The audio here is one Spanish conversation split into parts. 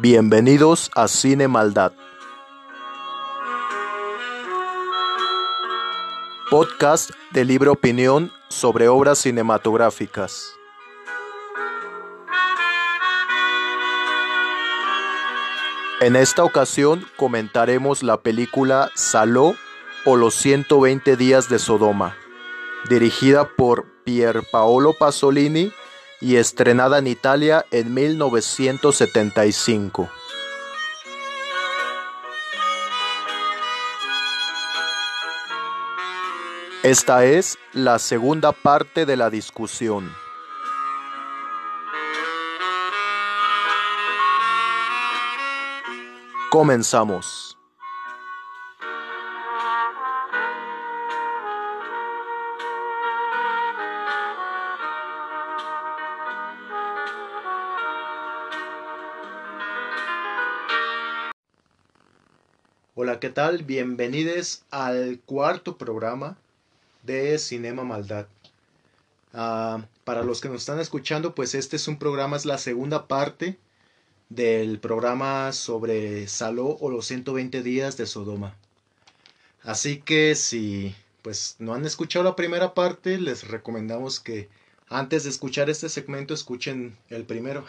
Bienvenidos a Cine Maldad. Podcast de libre opinión sobre obras cinematográficas. En esta ocasión comentaremos la película Saló o los 120 días de Sodoma, dirigida por Pier Paolo Pasolini y estrenada en Italia en 1975. Esta es la segunda parte de la discusión. Comenzamos. ¿Qué tal? Bienvenidos al cuarto programa de Cinema Maldad. Ah, para los que nos están escuchando, pues este es un programa, es la segunda parte del programa sobre Saló o los 120 días de Sodoma. Así que si pues no han escuchado la primera parte, les recomendamos que antes de escuchar este segmento escuchen el primero.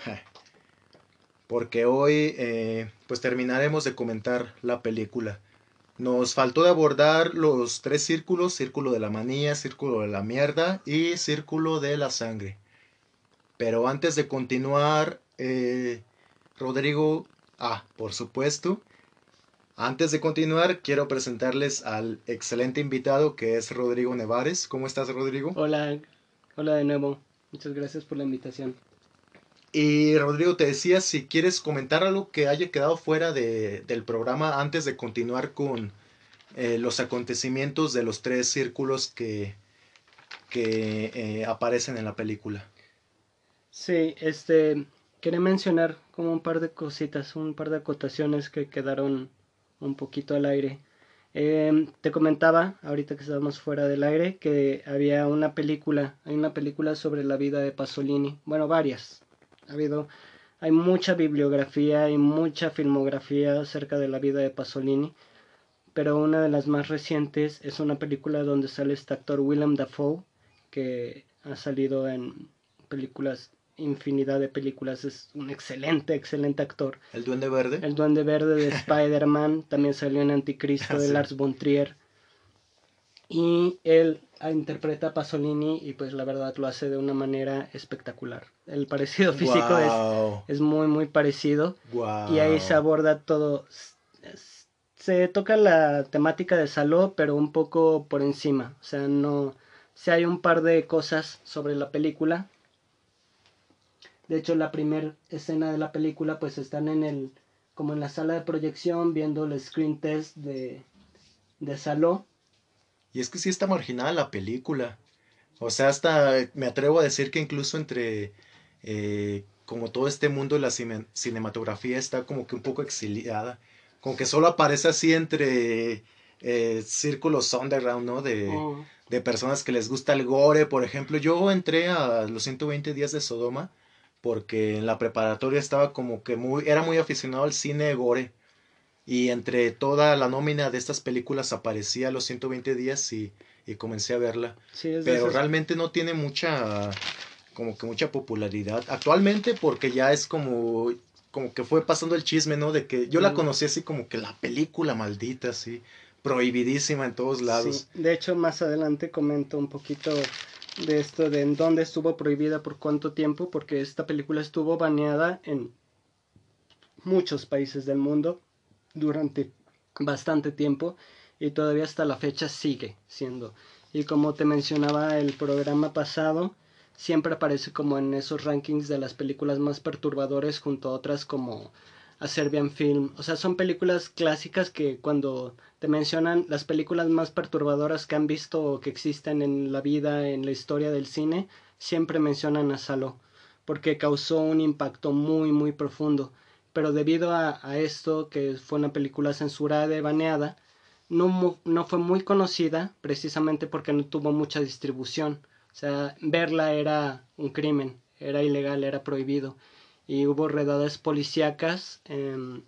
Porque hoy eh, pues terminaremos de comentar la película. Nos faltó de abordar los tres círculos, círculo de la manía, círculo de la mierda y círculo de la sangre. Pero antes de continuar, eh, Rodrigo, ah, por supuesto, antes de continuar, quiero presentarles al excelente invitado que es Rodrigo Nevares. ¿Cómo estás, Rodrigo? Hola, hola de nuevo. Muchas gracias por la invitación. Y Rodrigo, te decía si quieres comentar algo que haya quedado fuera de, del programa antes de continuar con eh, los acontecimientos de los tres círculos que, que eh, aparecen en la película. Sí, este, quería mencionar como un par de cositas, un par de acotaciones que quedaron un poquito al aire. Eh, te comentaba, ahorita que estábamos fuera del aire, que había una película, hay una película sobre la vida de Pasolini, bueno, varias, ha habido, hay mucha bibliografía y mucha filmografía acerca de la vida de Pasolini, pero una de las más recientes es una película donde sale este actor Willem Dafoe, que ha salido en películas, infinidad de películas, es un excelente, excelente actor. ¿El Duende Verde? El Duende Verde de Spider-Man, también salió en Anticristo de Sí. Lars von Trier. Y él ah, interpreta a Pasolini y pues la verdad lo hace de una manera espectacular. El parecido físico es, muy muy parecido guau. y ahí se aborda todo. Se toca la temática de Saló, pero un poco por encima. O sea, no. Si hay un par de cosas sobre la película. De hecho, la primera escena de la película, pues están en el. como en la sala de proyección, viendo el screen test de. de Saló. Y es que sí está marginada la película. O sea, hasta me atrevo a decir que incluso entre eh, como todo este mundo de la cine- cinematografía está como que un poco exiliada. Como que solo aparece así entre eh, círculos underground, ¿no? De, Oh, de personas que les gusta el gore. Por ejemplo, yo entré a los 120 días de Sodoma porque en la preparatoria estaba como que muy, era muy aficionado al cine gore. Y entre toda la nómina de estas películas aparecía los 120 días y, y comencé a verla. sí, Pero esas- realmente no tiene mucha, como que mucha popularidad. Actualmente porque ya es como, como que fue pasando el chisme, ¿no? De que yo la Mm. conocí así como que la película maldita, así, prohibidísima en todos lados. Sí, de hecho, más adelante comento un poquito de esto, de en dónde estuvo prohibida, por cuánto tiempo, porque esta película estuvo baneada en muchos países del mundo durante bastante tiempo y todavía hasta la fecha sigue siendo. Y como te mencionaba el programa pasado, siempre aparece como en esos rankings de las películas más perturbadoras junto a otras como a Serbian Film. O sea, son películas clásicas que cuando te mencionan las películas más perturbadoras que han visto o que existen en la vida, en la historia del cine, siempre mencionan a Saló, porque causó un impacto muy, muy profundo. Pero debido a, a esto, que fue una película censurada y baneada, no, no fue muy conocida precisamente porque no tuvo mucha distribución. O sea, verla era un crimen, era ilegal, era prohibido. y hubo redadas policíacas en,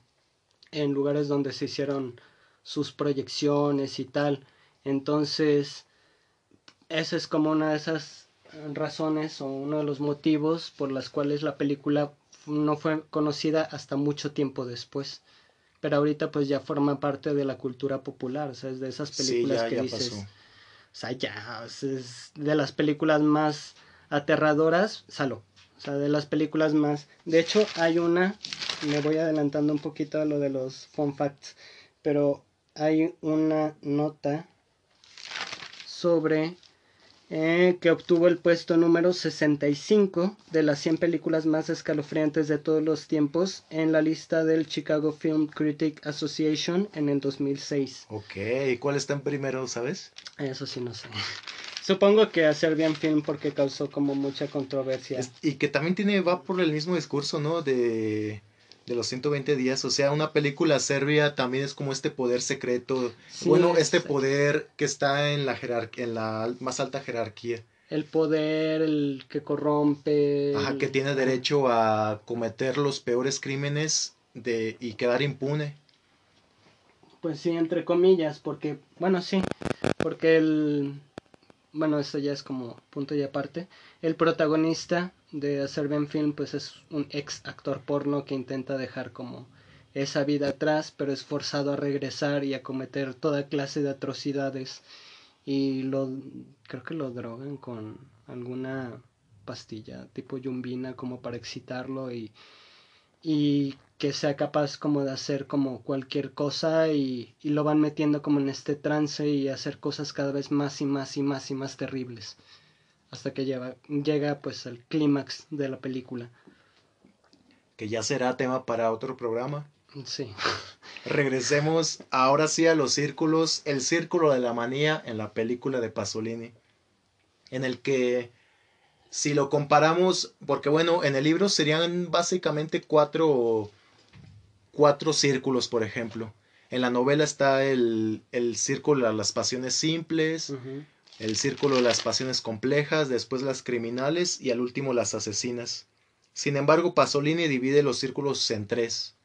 en lugares donde se hicieron sus proyecciones y tal. Entonces, esa es como una de esas razones o uno de los motivos por las cuales la película no fue conocida hasta mucho tiempo después. Pero ahorita pues ya forma parte de la cultura popular, o sea, es de esas películas que dices, o sea, ya, es de las películas más aterradoras, Salo. O sea, de las películas más... De hecho, hay una, me voy adelantando un poquito a lo de los fun facts, pero hay una nota sobre eh, que obtuvo el puesto número 65 de las 100 películas más escalofriantes de todos los tiempos en la lista del Chicago Film Critic Association en el 2006. Ok, ¿cuál está en primero, sabes? Eso sí, no sé. Supongo que hacer bien film porque causó como mucha controversia. y que también tiene, va por el mismo discurso, ¿no? De de los 120 días. O sea, una película serbia también es como este poder secreto. bueno, este poder que está en la, en la más alta jerarquía. El poder, el que corrompe. Ajá, que tiene derecho a cometer los peores crímenes de, y quedar impune. Pues sí, entre comillas, porque, bueno, sí, porque el, bueno, eso ya es como punto y aparte. El protagonista de Serbian Film pues es un ex actor porno que intenta dejar como esa vida atrás, pero es forzado a regresar y a cometer toda clase de atrocidades y lo creo que lo drogan con alguna pastilla tipo yumbina como para excitarlo y y que sea capaz como de hacer como cualquier cosa y, y lo van metiendo como en este trance y hacer cosas cada vez más y más y más y más terribles hasta que llega, llega pues al clímax de la película. Que ya será tema para otro programa. Sí. Regresemos ahora sí a los círculos, el círculo de la manía en la película de Pasolini, en el que si lo comparamos, porque bueno, en el libro serían básicamente cuatro, cuatro círculos, por ejemplo. En la novela está el, el círculo de las pasiones simples, el círculo de las pasiones complejas, después las criminales y al último las asesinas. Sin embargo, Pasolini divide los círculos en tres,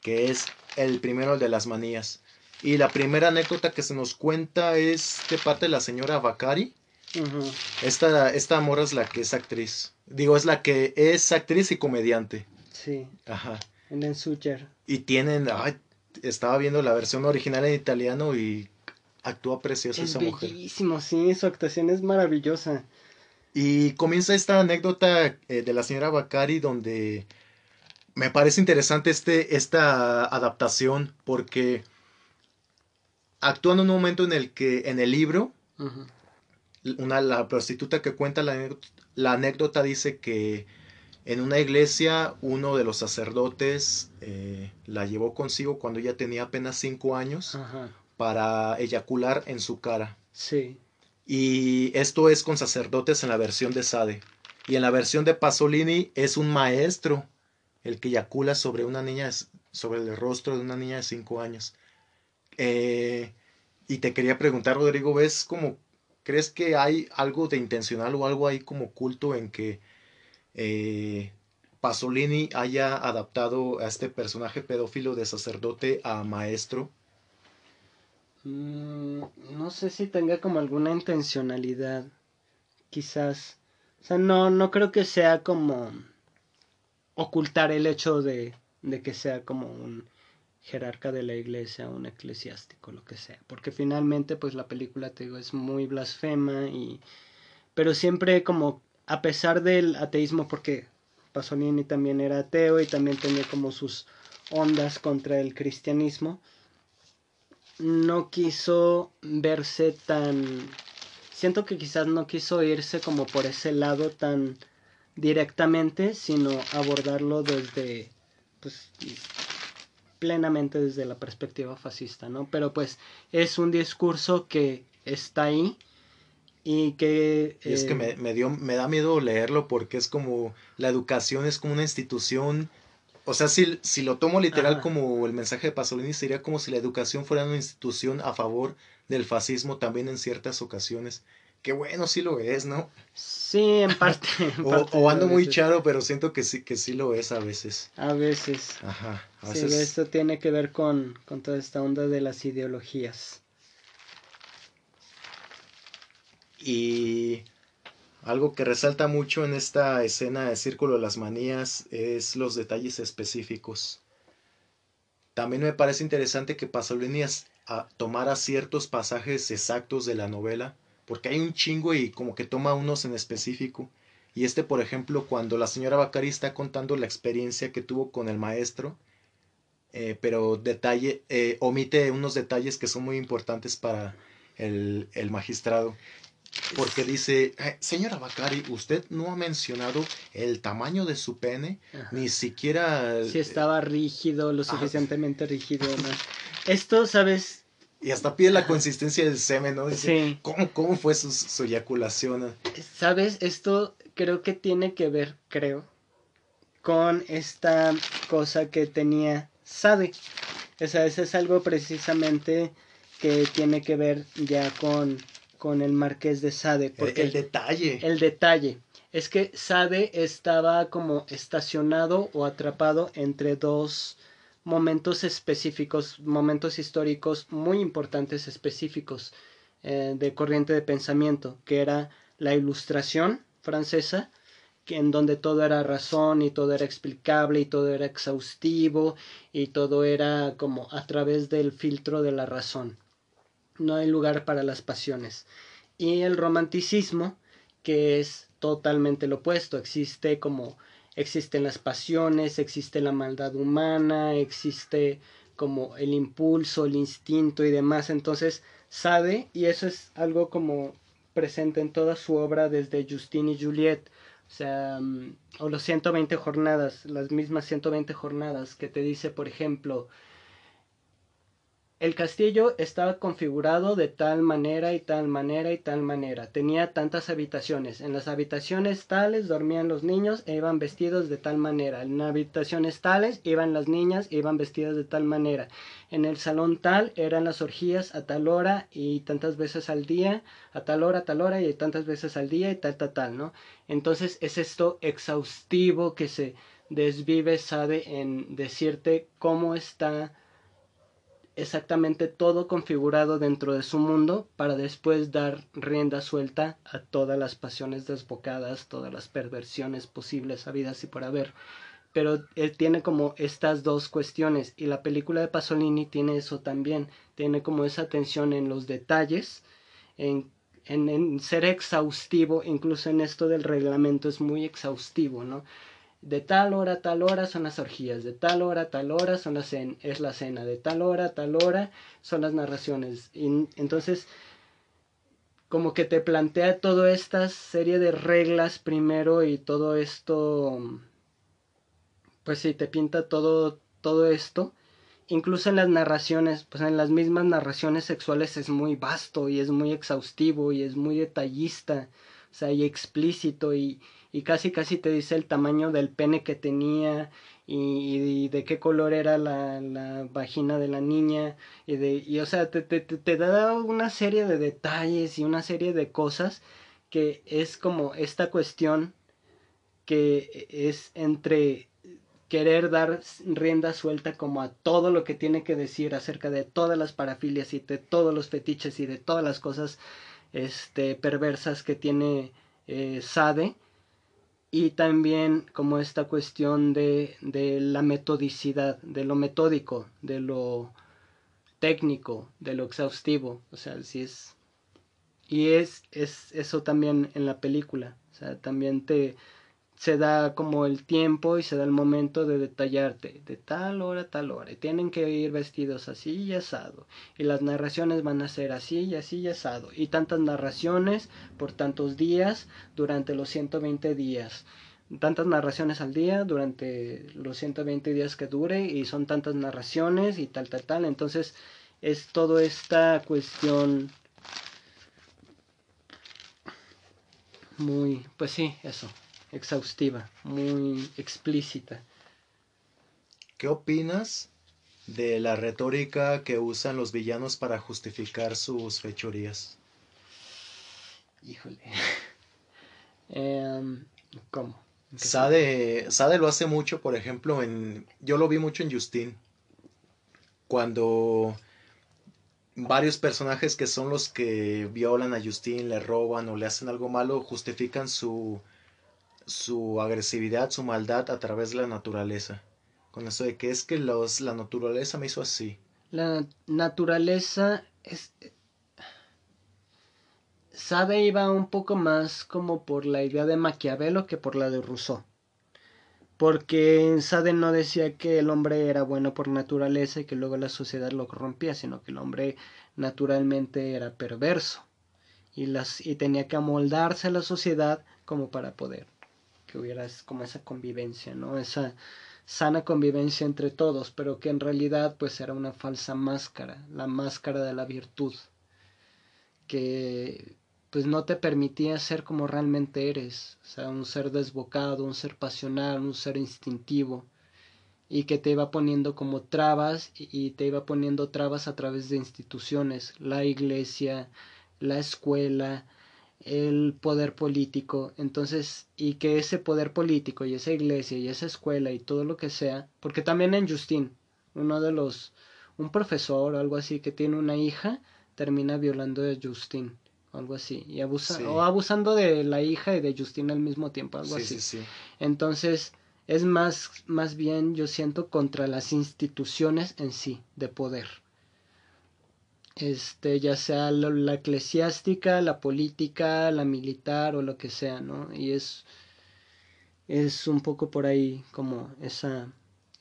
que es el primero el de las manías. Y la primera anécdota que se nos cuenta es de parte de la señora Bacari. esta, esta amor es la que es actriz. Digo, es la que es actriz y comediante. Sí. Ajá. En el Sucher. Y tienen, ay, estaba viendo la versión original en italiano y actúa precioso es esa mujer. Bellísimo, sí, su actuación es maravillosa. Y comienza esta anécdota eh, de la señora Bacari donde me parece interesante este, esta adaptación porque actúa en un momento en el que en el libro una, la prostituta que cuenta la, la, anécdota dice que en una iglesia uno de los sacerdotes eh, la llevó consigo cuando ella tenía apenas cinco años para eyacular en su cara. Sí. Y esto es con sacerdotes en la versión de Sade. Y en la versión de Pasolini es un maestro el que eyacula sobre una niña, sobre el rostro de una niña de 5 años. Eh, y te quería preguntar, Rodrigo, ¿ves como, crees que hay algo de intencional o algo ahí como oculto en que eh, Pasolini haya adaptado a este personaje pedófilo de sacerdote a maestro? Mm, no sé si tenga como alguna intencionalidad. Quizás. O sea, no, no creo que sea como ocultar el hecho de, de que sea como un jerarca de la iglesia, un eclesiástico, lo que sea. Porque finalmente, pues la película, te digo, es muy blasfema y... Pero siempre como, a pesar del ateísmo, porque Pasolini también era ateo y también tenía como sus ondas contra el cristianismo, no quiso verse tan... Siento que quizás no quiso irse como por ese lado tan directamente, sino abordarlo desde, pues, plenamente desde la perspectiva fascista, ¿no? Pero pues es un discurso que está ahí y que... es que me, me, dio, me da miedo leerlo porque es como la educación es como una institución o sea, si, si lo tomo literal como el mensaje de Pasolini, sería como si la educación fuera una institución a favor del fascismo también en ciertas ocasiones, que bueno, sí lo es, ¿no? Sí, en parte. o, ando muy charo, pero siento que sí, que sí lo es a veces. A veces. Ajá. A veces... Sí, esto tiene que ver con, con toda esta onda de las ideologías. Y algo que resalta mucho en esta escena de Círculo de las Manías es los detalles específicos. También me parece interesante que Pasolini tomara ciertos pasajes exactos de la novela, porque hay un chingo y como que toma unos en específico. Y este, por ejemplo, cuando la señora Bacari está contando la experiencia que tuvo con el maestro, eh, pero eh, omite unos detalles que son muy importantes para el magistrado. Porque dice, eh, señora Bacari, usted no ha mencionado el tamaño de su pene, ni siquiera... Si estaba rígido, lo suficientemente rígido. Esto, ¿sabes? Y hasta pide la consistencia del semen, ¿no? sí. ¿cómo, ¿Cómo fue su, su eyaculación? ¿Sabes? Esto creo que tiene que ver, creo, con esta cosa que tenía Sade. O sea, eso es algo precisamente que tiene que ver ya con con el marqués de Sade. Porque el, detalle. El detalle. Es que Sade estaba como estacionado o atrapado entre dos momentos específicos, momentos históricos muy importantes específicos eh, de corriente de pensamiento, que era la ilustración francesa, que en donde todo era razón y todo era explicable y todo era exhaustivo y todo era como a través del filtro de la razón no hay lugar para las pasiones. Y el romanticismo, que es totalmente lo opuesto, existe como existen las pasiones, existe la maldad humana, existe como el impulso, el instinto y demás. Entonces, sabe, y eso es algo como presente en toda su obra desde Justine y Juliet, o sea, mm, o los 120 jornadas, las mismas 120 jornadas que te dice, por ejemplo, el castillo estaba configurado de tal manera y tal manera y tal manera. Tenía tantas habitaciones. En las habitaciones tales dormían los niños e iban vestidos de tal manera. En habitaciones tales iban las niñas e iban vestidas de tal manera. En el salón tal eran las orgías a tal hora y tantas veces al día, a tal hora, a tal hora y tantas veces al día y tal, tal, tal, ¿no? Entonces es esto exhaustivo que se desvive, sabe, en decirte cómo está exactamente todo configurado dentro de su mundo para después dar rienda suelta a todas las pasiones desbocadas, todas las perversiones posibles habidas y por haber. Pero él tiene como estas dos cuestiones y la película de Pasolini tiene eso también, tiene como esa atención en los detalles, en, en, en ser exhaustivo, incluso en esto del reglamento es muy exhaustivo, ¿no? De tal hora a tal hora son las orgías, de tal hora a tal hora son las es la cena, de tal hora a tal hora son las narraciones. Y, entonces, como que te plantea toda esta serie de reglas primero y todo esto, pues sí, te pinta todo, todo esto. Incluso en las narraciones, pues en las mismas narraciones sexuales es muy vasto y es muy exhaustivo y es muy detallista, o sea, y explícito y, y casi casi te dice el tamaño del pene que tenía y, de qué color era la, la, vagina de la niña y de y o sea te, te, te da una serie de detalles y una serie de cosas que es como esta cuestión que es entre querer dar rienda suelta como a todo lo que tiene que decir acerca de todas las parafilias y de todos los fetiches y de todas las cosas este perversas que tiene eh, Sade y también como esta cuestión de, de, la metodicidad, de lo metódico, de lo técnico, de lo exhaustivo, o sea, si es... Y es, es eso también en la película, o sea, también te, se da como el tiempo y se da el momento de detallarte de tal hora a tal hora. Y tienen que ir vestidos así y asado. Y las narraciones van a ser así y así y asado. Y tantas narraciones por tantos días durante los 120 días. Tantas narraciones al día durante los 120 días que dure. Y son tantas narraciones y tal, tal, tal. Entonces es toda esta cuestión muy, pues sí, eso, exhaustiva, muy explícita. ¿Qué opinas de la retórica que usan los villanos para justificar sus fechorías? Híjole. Em, ¿Cómo? Sade, Sade lo hace mucho, por ejemplo, en. Yo lo vi mucho en Justin. Cuando varios personajes que son los que violan a Justin, le roban o le hacen algo malo, justifican su, su agresividad, su maldad a través de la naturaleza. Con eso de que es que los, la naturaleza me hizo así. La naturaleza es... Sade iba un poco más como por la idea de Maquiavelo que por la de Rousseau. Porque Sade no decía que el hombre era bueno por naturaleza y que luego la sociedad lo corrompía, sino que el hombre naturalmente era perverso y, las, y tenía que amoldarse a la sociedad como para poder que hubiera como esa convivencia, ¿no? Esa sana convivencia entre todos, pero que en realidad pues era una falsa máscara, la máscara de la virtud, que pues no te permitía ser como realmente eres, o sea, un ser desbocado, un ser pasional, un ser instintivo, y que te iba poniendo como trabas y te iba poniendo trabas a través de instituciones, la iglesia, la escuela, el poder político, entonces, y que ese poder político y esa iglesia y esa escuela y todo lo que sea, porque también en Justin, uno de los, un profesor o algo así que tiene una hija, termina violando a Justin, algo así, y abusa, o abusando de la hija y de Justin al mismo tiempo, algo así. Entonces, es más, más bien, yo siento, contra las instituciones en sí, de poder este, ya sea la, eclesiástica, la política, la militar o lo que sea, ¿no? Y es, es un poco por ahí como esa,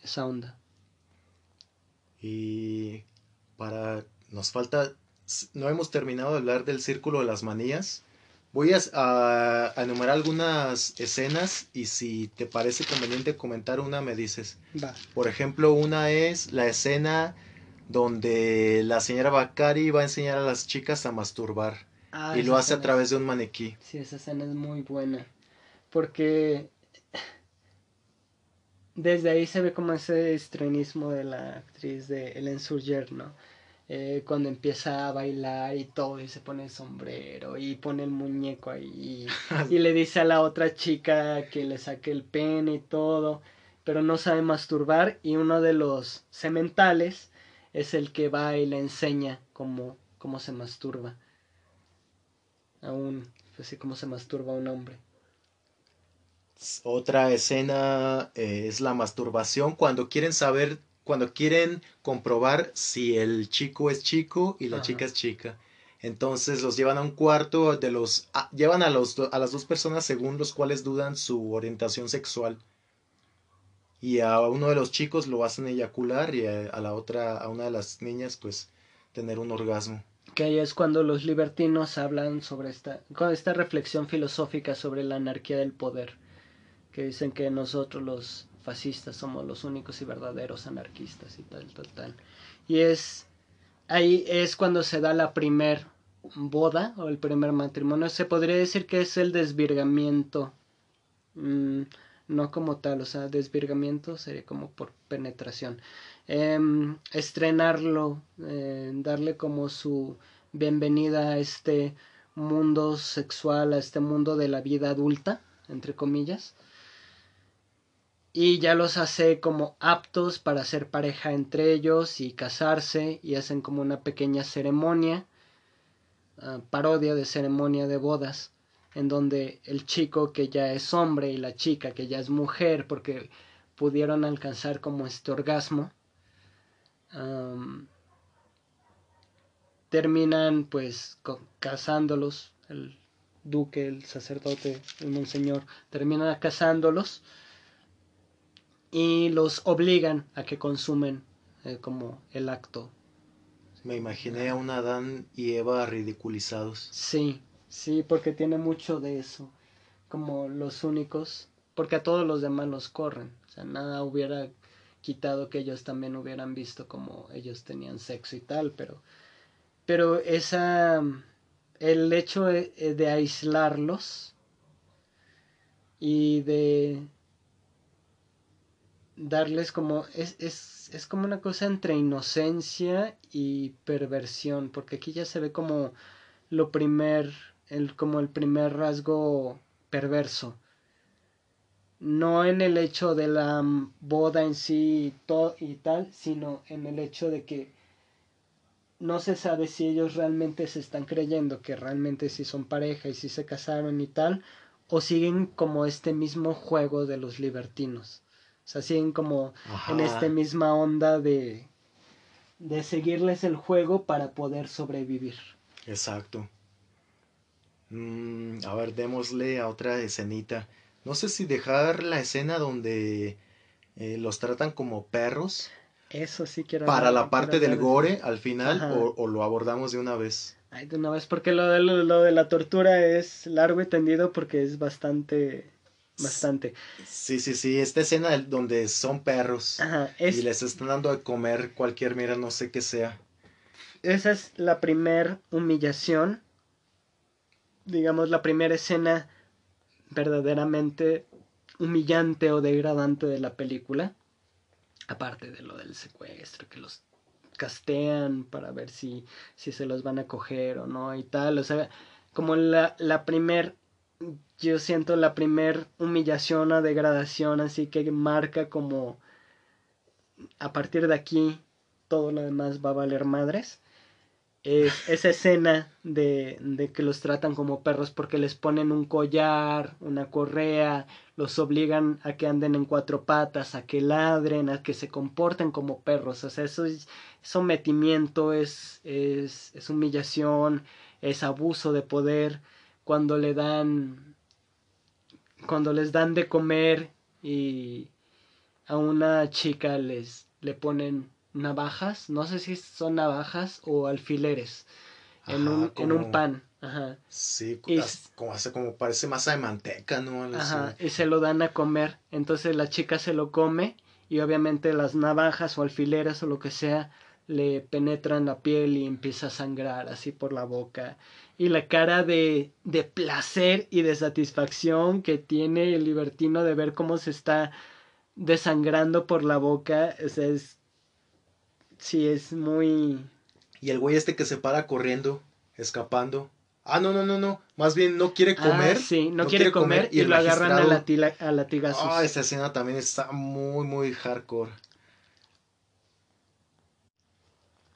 esa onda. Y para, nos falta, no hemos terminado de hablar del círculo de las manías. Voy a, a, enumerar algunas escenas y si te parece conveniente comentar una, me dices. Va. Por ejemplo, una es la escena donde la señora Bakari va a enseñar a las chicas a masturbar. Ah, y lo hace a través de un maniquí. Sí, esa escena es muy buena. Porque desde ahí se ve como ese estrenismo de la actriz de Ellen Surger, ¿no? Eh, cuando empieza a bailar y todo y se pone el sombrero y pone el muñeco ahí y, y le dice a la otra chica que le saque el pene y todo, pero no sabe masturbar y uno de los sementales es el que va y le enseña cómo, cómo se masturba. Aún, pues sí, cómo se masturba un hombre. Otra escena eh, es la masturbación cuando quieren saber, cuando quieren comprobar si el chico es chico y la chica es chica. Entonces los llevan a un cuarto de los llevan a los a las dos personas según los cuales dudan su orientación sexual y a uno de los chicos lo hacen eyacular y a, la otra, a una de las niñas, pues tener un orgasmo. Que ahí es cuando los libertinos hablan sobre esta, con esta reflexión filosófica sobre la anarquía del poder, que dicen que nosotros los fascistas somos los únicos y verdaderos anarquistas y tal, tal, tal. Y es ahí es cuando se da la primer boda o el primer matrimonio. Se podría decir que es el desvirgamiento. Mm, no como tal, o sea, desvirgamiento sería como por penetración. Em, estrenarlo, eh, darle como su bienvenida a este mundo sexual, a este mundo de la vida adulta, entre comillas. Y ya los hace como aptos para ser pareja entre ellos y casarse y hacen como una pequeña ceremonia, ah, parodia de ceremonia de bodas en donde el chico que ya es hombre y la chica que ya es mujer porque pudieron alcanzar como este orgasmo terminan pues casándolos el duque el sacerdote el monseñor terminan casándolos y los obligan a que consumen eh, como el acto. Me imaginé a un Adán y Eva ridiculizados. Sí Sí, porque tiene mucho de eso, como los únicos, porque a todos los demás los corren, o sea, nada hubiera quitado que ellos también hubieran visto como ellos tenían sexo y tal, pero, pero esa, el hecho de, de aislarlos y de darles como es, es, es como una cosa entre inocencia y perversión porque aquí ya se ve como lo primer el, como el primer rasgo perverso. No en el hecho de la boda en sí y, y tal, sino en el hecho de que no se sabe si ellos realmente se están creyendo que realmente sí son pareja y si se casaron y tal, o siguen como este mismo juego de los libertinos. O sea, siguen como en esta misma onda de, de seguirles el juego para poder sobrevivir. Exacto. Mm, a ver, démosle a otra escenita. No sé si dejar la escena donde eh, los tratan como perros. Eso sí quiero. Para la parte del gore al final o, lo abordamos de una vez. Ay, de una vez, porque lo de, lo de la tortura es largo y tendido porque es bastante bastante. Sí, sí, sí, esta escena donde son perros y les están dando de comer cualquier mira, no sé qué sea. Esa es la primera humillación, digamos, la primera escena verdaderamente humillante o degradante de la película. Aparte de lo del secuestro, que los castean para ver si, si se los van a coger o no y tal. O sea, como la, la primer yo siento la primer humillación o degradación, así que marca como a partir de aquí todo lo demás va a valer madres. Es esa escena de, de, que los tratan como perros porque les ponen un collar, una correa, los obligan a que anden en cuatro patas, a que ladren, a que se comporten como perros. O sea, eso es sometimiento, es, es, es humillación, es abuso de poder. Cuando le dan cuando les dan de comer y a una chica les le ponen navajas, no sé si son navajas o alfileres en, un, en un pan. Ajá. Sí, como, hace, como parece masa de manteca, ¿no? Ajá, y se lo dan a comer. Entonces la chica se lo come y obviamente las navajas o alfileres o lo que sea le penetran la piel y empieza a sangrar así por la boca y la cara de, de placer y de satisfacción que tiene el libertino de ver cómo se está desangrando por la boca, o sea, es... Sí, es muy... Y el güey este que se para corriendo, escapando. Ah, no, no, no, no. Más bien no quiere ah, comer. sí, no, quiere, comer, y, lo agarran a, a latigazos. Ah, esa escena también está muy, muy hardcore.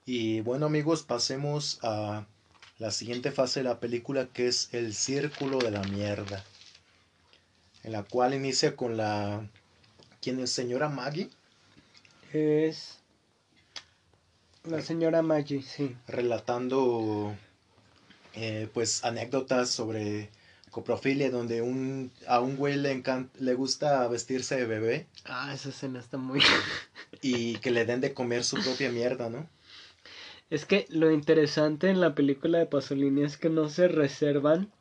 Y bueno amigos, pasemos a la siguiente fase de la película que es el círculo de la mierda. En la cual inicia con la... ¿Quién es señora Maggie? Es... La señora Maggie, sí. Relatando eh, pues anécdotas sobre coprofilia donde un, a un güey le, le gusta vestirse de bebé. Ah, esa escena está muy... y que le den de comer su propia mierda, ¿no? Es que lo interesante en la película de Pasolini es que no se reservan.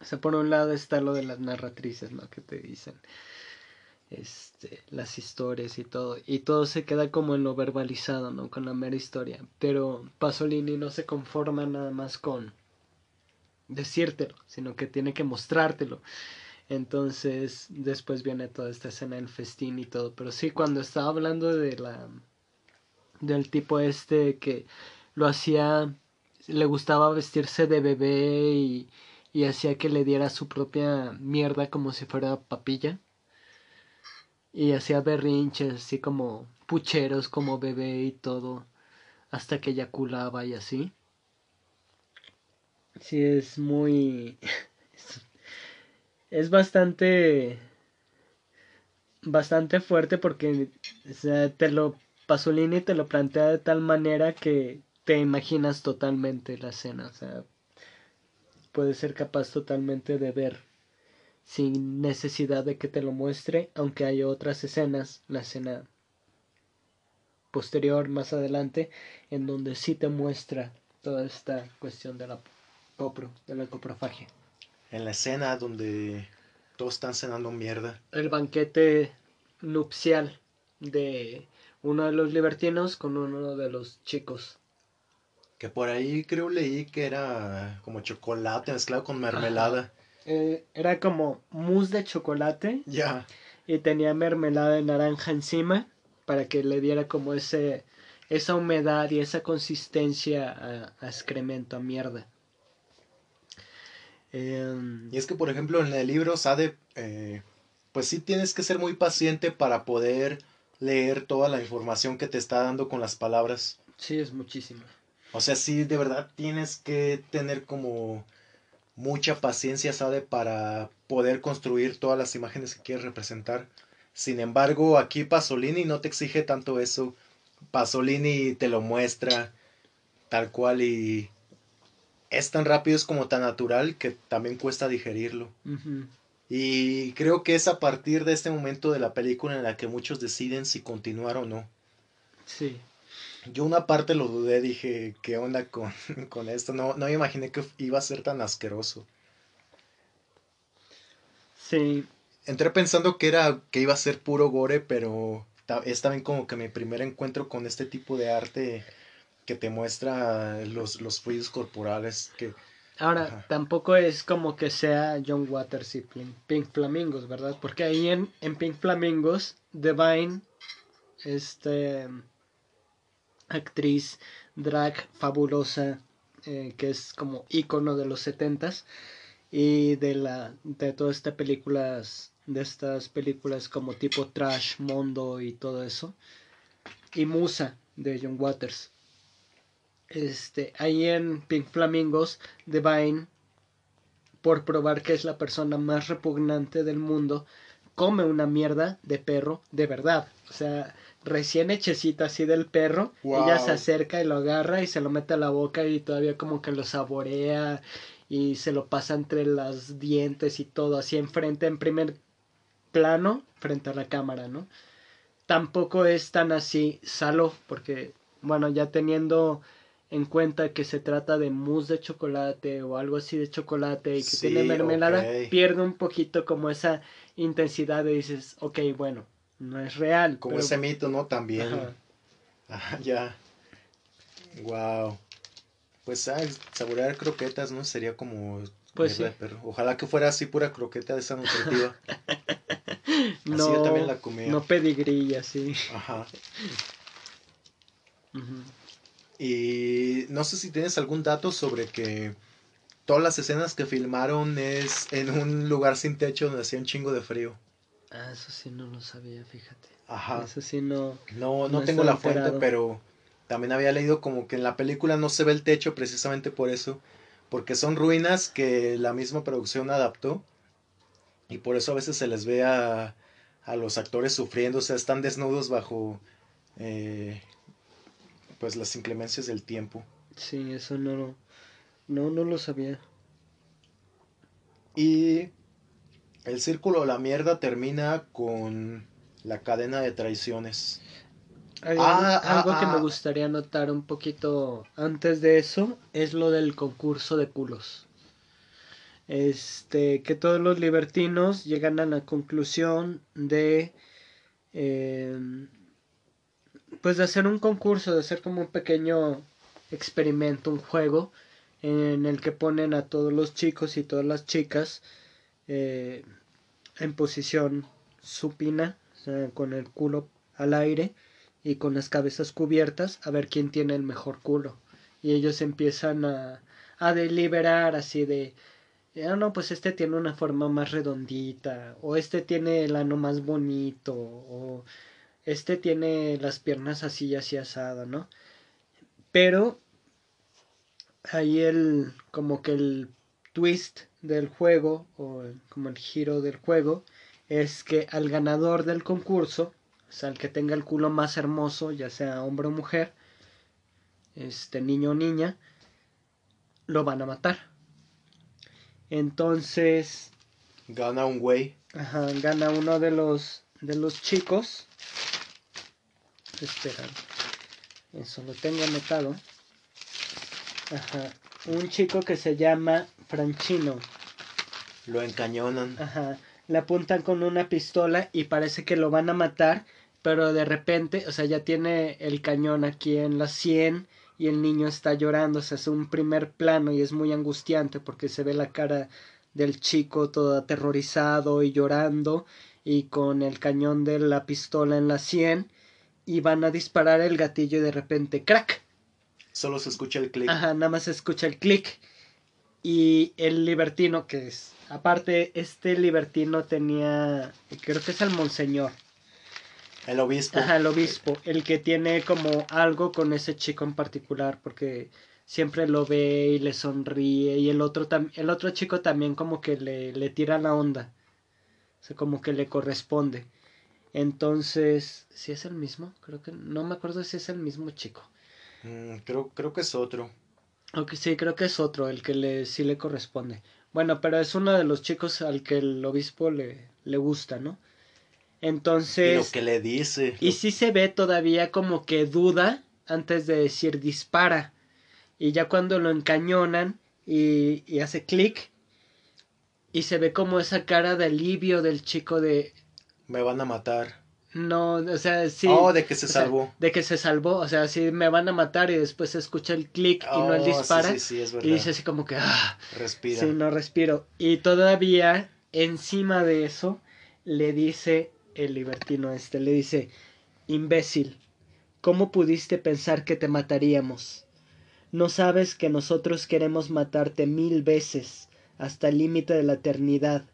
O sea, por un lado está lo de las narratrices, ¿no? Que te dicen este, las historias y todo. Y todo se queda como en lo verbalizado, ¿no? Con la mera historia. Pero Pasolini no se conforma nada más con decírtelo, sino que tiene que mostrártelo. Entonces, después viene toda esta escena del festín y todo. Pero sí, cuando estaba hablando de la del tipo este que lo hacía, le gustaba vestirse de bebé y, y hacía que le diera su propia mierda como si fuera papilla. Y hacía berrinches así como pucheros como bebé y todo, hasta que eyaculaba y así. Sí, es muy... es bastante... Bastante fuerte porque o sea, te lo Pasolini te lo plantea de tal manera que te imaginas totalmente la escena, o sea, puedes ser capaz totalmente de ver sin necesidad de que te lo muestre, aunque hay otras escenas, la escena posterior más adelante, en donde sí te muestra toda esta cuestión de la copro, de la coprofagia. En la escena donde todos están cenando mierda. El banquete nupcial de uno de los libertinos con uno de los chicos. Que por ahí creo leí que era como chocolate mezclado con mermelada. Eh, era como mousse de chocolate. Ya. Y tenía mermelada de naranja encima para que le diera como ese esa humedad y esa consistencia a, a excremento, a mierda. Em, Y es que, por ejemplo, en el libro Sade, eh, pues sí tienes que ser muy paciente para poder leer toda la información que te está dando con las palabras. sí, es muchísimo. O sea, sí, de verdad tienes que tener como mucha paciencia, Sade, para poder construir todas las imágenes que quieres representar. Sin embargo, aquí Pasolini no te exige tanto eso. Pasolini te lo muestra tal cual y es tan rápido, es como tan natural que también cuesta digerirlo. Y creo que es a partir de este momento de la película en la que muchos deciden si continuar o no. Sí. Yo una parte lo dudé, dije, ¿qué onda con, con esto? No, no me imaginé que iba a ser tan asqueroso. Sí, Entré pensando que era que iba a ser puro gore, pero es también como que mi primer encuentro con este tipo de arte que te muestra los, los fluidos corporales. Que, Ahora, Ajá. tampoco es como que sea John Waters y Pink, Pink Flamingos, ¿verdad? Porque ahí en, en Pink Flamingos, Divine, este actriz drag fabulosa, eh, que es como ícono de los setentas y de la de todas estas películas de estas películas como tipo Trash, Mondo y todo eso. Y Musa de John Waters. Este ahí en Pink Flamingos Divine por probar que es la persona más repugnante del mundo come una mierda de perro de verdad. O sea recién hechecita así del perro ella se acerca y lo agarra y se lo mete a la boca y todavía como que lo saborea y se lo pasa entre los dientes y todo así enfrente en primer plano frente a la cámara, ¿no? Tampoco es tan así salo porque bueno, ya teniendo en cuenta que se trata de mousse de chocolate o algo así de chocolate y que Sí, tiene mermelada, pierde un poquito como esa intensidad de dices, ok, bueno, no es real. como pero- ese mito, ¿no? También. Ajá. Ah, ya. Wow. Pues ah, saborear croquetas, ¿no? Sería como Pues sí. perro. Ojalá que fuera así pura croqueta de esa nutritiva. no, Así yo también la comía. no pedigrí así. Ajá. Y no sé si tienes algún dato sobre que todas las escenas que filmaron es en un lugar sin techo donde hacía un chingo de frío. Ah, eso sí no lo sabía, fíjate. Ajá. Eso sí no. No, no No tengo la fuente, enterado. pero también había leído como que en la película no se ve el techo precisamente por eso, porque son ruinas que la misma producción adaptó y por eso a veces se les ve a, a los actores sufriendo, o sea, están desnudos bajo eh, pues las inclemencias del tiempo. Sí, eso no lo. No, no lo sabía. Y el círculo de la mierda termina con la cadena de traiciones. Hay Ah, algo ah, que me ah. gustaría notar un poquito antes de eso es lo del concurso de culos. Este, que todos los libertinos llegan a la conclusión de eh, pues de hacer un concurso, de hacer como un pequeño experimento, un juego en el que ponen a todos los chicos y todas las chicas eh, en posición supina, con el culo al aire y con las cabezas cubiertas a ver quién tiene el mejor culo. Y ellos empiezan a, a deliberar así de, ah, no, pues este tiene una forma más redondita, o este tiene el ano más bonito, o este tiene las piernas así y así asado, ¿no? Pero ahí el, como que el twist del juego, o como el giro del juego, es que al ganador del concurso, o sea, el que tenga el culo más hermoso, ya sea hombre o mujer, este niño o niña, lo van a matar. Entonces, Gana un güey. ajá, gana uno de los de los chicos. Espera, eso lo tengo anotado. Ajá, un chico que se llama Franchino. Lo encañonan. Ajá. Le apuntan con una pistola y parece que lo van a matar, pero de repente, o sea, ya tiene el cañón aquí en la sien y el niño está llorando, o sea, es un primer plano y es muy angustiante porque se ve la cara del chico todo aterrorizado y llorando y con el cañón de la pistola en la sien y van a disparar el gatillo y de repente crack Solo se escucha el clic. Ajá, nada más se escucha el clic. Y el libertino, que es, aparte, este libertino tenía, creo que es el monseñor. El obispo. Ajá, el obispo, el que tiene como algo con ese chico en particular, porque siempre lo ve y le sonríe, y el otro, el otro chico también como que le, le tira la onda, o sea, como que le corresponde. Entonces, si es el mismo, creo que no me acuerdo si es el mismo chico. Mm, creo, creo que es otro. Ok, sí, creo que es otro, el que le, sí le corresponde. Bueno, pero es uno de los chicos al que el obispo le, le gusta, ¿no? Entonces... Y lo que le dice. Y sí se ve todavía como que duda antes de decir dispara. Y ya cuando lo encañonan y, y hace clic y se ve como esa cara de alivio del chico de... Me van a matar. No, o sea, sí. Oh, de que se salvó. de que se salvó, o sea, sí me van a matar y después se escucha el clic y no el oh, dispara. Sí, sí, es verdad. Y dice así como que, ah, respira. Sí, no respiro. Y todavía, encima de eso, le dice el libertino este, le dice, imbécil, ¿cómo pudiste pensar que te mataríamos? ¿No sabes que nosotros queremos matarte mil veces hasta el límite de la eternidad?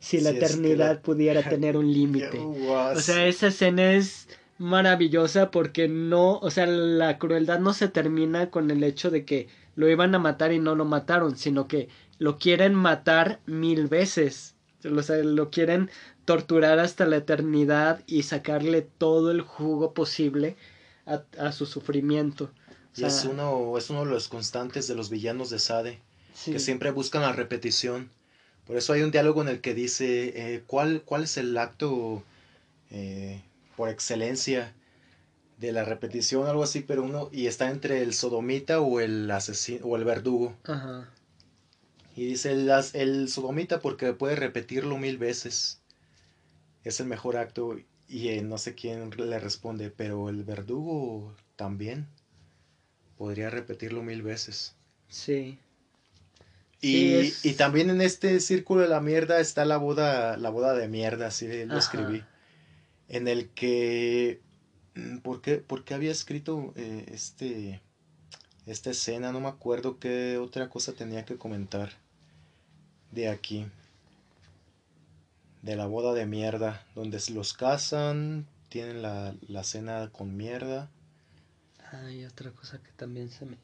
Si la eternidad pudiera tener un límite. o sea, esa escena es maravillosa porque no, o sea, la crueldad no se termina con el hecho de que lo iban a matar y no lo mataron, sino que lo quieren matar mil veces. O sea, lo quieren torturar hasta la eternidad y sacarle todo el jugo posible a, su sufrimiento. y es uno, es uno de los constantes de los villanos de Sade, que siempre buscan la repetición. Por eso hay un diálogo en el que dice, eh, ¿cuál, ¿cuál es el acto eh, por excelencia de la repetición, algo así, pero uno, y está entre el sodomita o el asesino, o el verdugo. Y dice el, el sodomita porque puede repetirlo mil veces. Es el mejor acto y eh, no sé quién le responde, pero el verdugo también podría repetirlo mil veces. Sí. Y, y, también en este círculo de la mierda está la boda, la boda de mierda, así lo escribí. En el que. Mm, ¿Por qué, por qué había escrito eh, este, esta escena? No me acuerdo qué otra cosa tenía que comentar de aquí. De la boda de mierda, donde los casan, tienen la, la cena con mierda. Hay otra cosa que también se me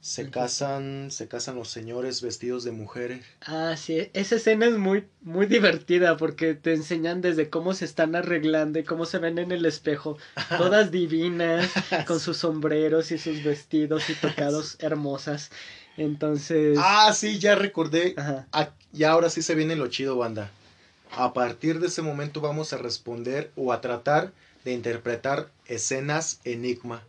se casan, se casan los señores vestidos de mujeres. Ah, sí, esa escena es muy, muy divertida porque te enseñan desde cómo se están arreglando y cómo se ven en el espejo, todas divinas, con sus sombreros y sus vestidos y tocados hermosas. Entonces. Ah, sí, ya recordé. Ah, y ahora sí se viene lo chido, banda. A partir de ese momento vamos a responder o a tratar de interpretar escenas enigma.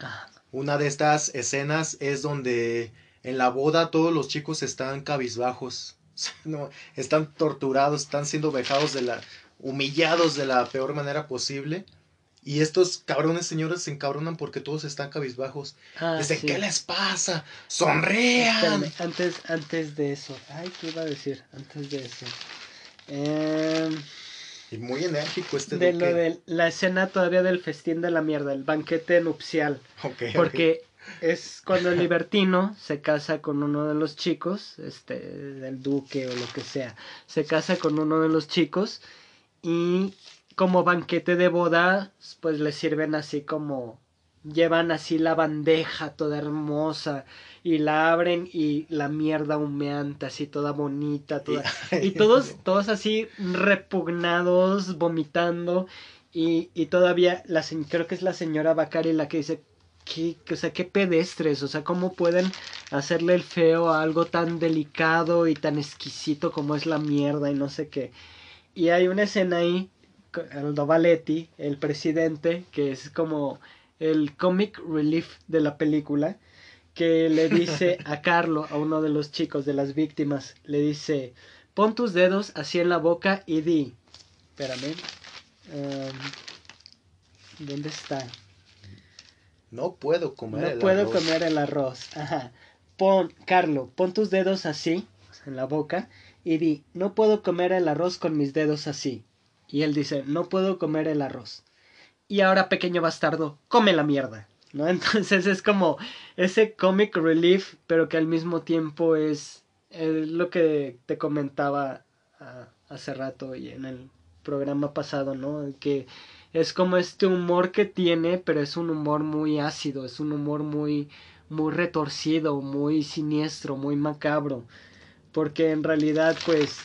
Ah. Una de estas escenas es donde en la boda todos los chicos están cabizbajos, no, están torturados, están siendo vejados de la, humillados de la peor manera posible. Y estos cabrones señores se encabronan porque todos están cabizbajos. Ah, Dicen, ¿qué les pasa? ¡Sonrean! antes, antes de eso. Ay, ¿qué iba a decir? Antes de eso. Eh... Y muy enérgico este De lo de la escena todavía del festín de la mierda, el banquete nupcial. porque es cuando el libertino se casa con uno de los chicos, este, del duque o lo que sea, se casa con uno de los chicos y como banquete de boda, pues le sirven así como llevan así la bandeja toda hermosa y la abren y la mierda humeante así toda bonita toda y todos todos así repugnados vomitando y, y todavía la creo que es la señora Bacari la que dice ¿Qué, o sea, qué pedestres, o sea, cómo pueden hacerle el feo a algo tan delicado y tan exquisito como es la mierda y no sé qué. Y hay una escena ahí, el Dovaletti, el presidente, que es como el comic relief de la película, que le dice a Carlo, a uno de los chicos de las víctimas, le dice, pon tus dedos así en la boca y di, espérame, em, ¿dónde está? No puedo comer no el puedo comer el arroz. Ajá. Pon, Carlo, pon tus dedos así en la boca y di, no puedo comer el arroz con mis dedos así. Y él dice, no puedo comer el arroz. Y ahora, pequeño bastardo, come la mierda. ¿No? Entonces es como ese comic relief, pero que al mismo tiempo es, lo que te comentaba ah, hace rato y en el programa pasado, ¿no? Que es como este humor que tiene, pero es un humor muy ácido, es un humor muy muy retorcido, muy siniestro, muy macabro, porque en realidad pues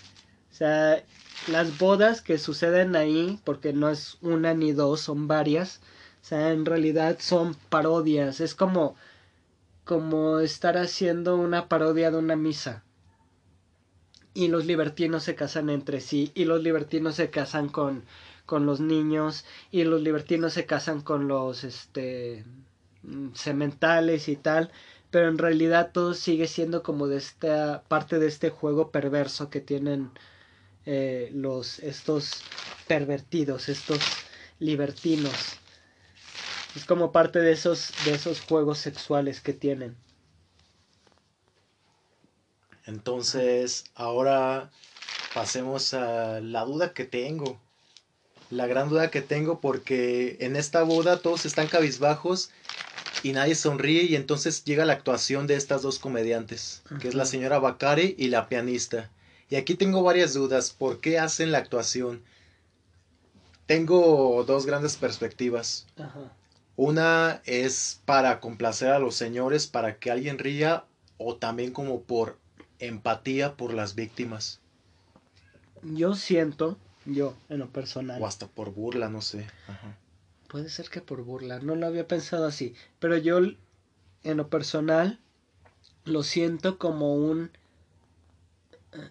o sea, las bodas que suceden ahí, porque no es una ni dos, son varias, sea, en realidad son parodias, es como como estar haciendo una parodia de una misa. Y los libertinos se casan entre sí, y los libertinos se casan con, con los niños, y los libertinos se casan con los, este, sementales y tal, pero en realidad todo sigue siendo como de esta parte de este juego perverso que tienen eh, los estos pervertidos, estos libertinos. Es como parte de esos de esos juegos sexuales que tienen. Entonces, ahora pasemos a la duda que tengo. La gran duda que tengo porque en esta boda todos están cabizbajos y nadie sonríe y entonces llega la actuación de estas dos comediantes, que es la señora Bacari y la pianista. Y aquí tengo varias dudas, ¿por qué hacen la actuación? Tengo dos grandes perspectivas. Una es para complacer a los señores, para que alguien ría, o también como por empatía por las víctimas. Yo siento, yo en lo personal. O hasta por burla, no sé. Ajá. Puede ser que por burla, no lo había pensado así, pero yo en lo personal lo siento como un...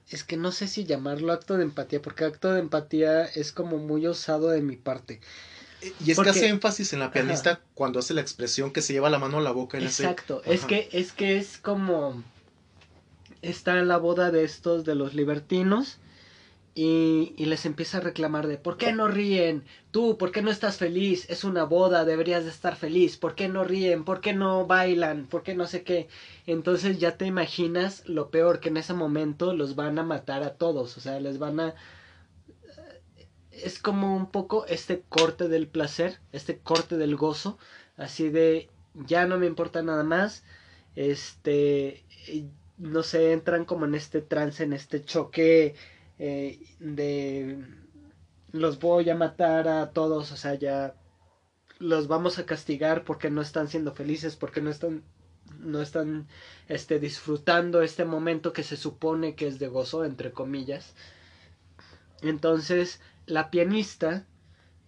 Es que no sé si llamarlo acto de empatía, porque acto de empatía es como muy osado de mi parte. Y es que hace énfasis en la pianista cuando hace la expresión que se lleva la mano a la boca. En Exacto, es que es que es como está en la boda de estos de los libertinos y, y, les empieza a reclamar de ¿por qué no ríen? Tú, ¿por qué no estás feliz? Es una boda, deberías de estar feliz. ¿Por qué no ríen? ¿Por qué no bailan? ¿Por qué no sé qué? Entonces ya te imaginas lo peor que en ese momento los van a matar a todos, o sea, les van a es como un poco este corte del placer, este corte del gozo, así de ya no me importa nada más. Este no sé, entran como en este trance, en este choque eh, de los voy a matar a todos, o sea, ya los vamos a castigar porque no están siendo felices, porque no están no están este disfrutando este momento que se supone que es de gozo entre comillas. Entonces, la pianista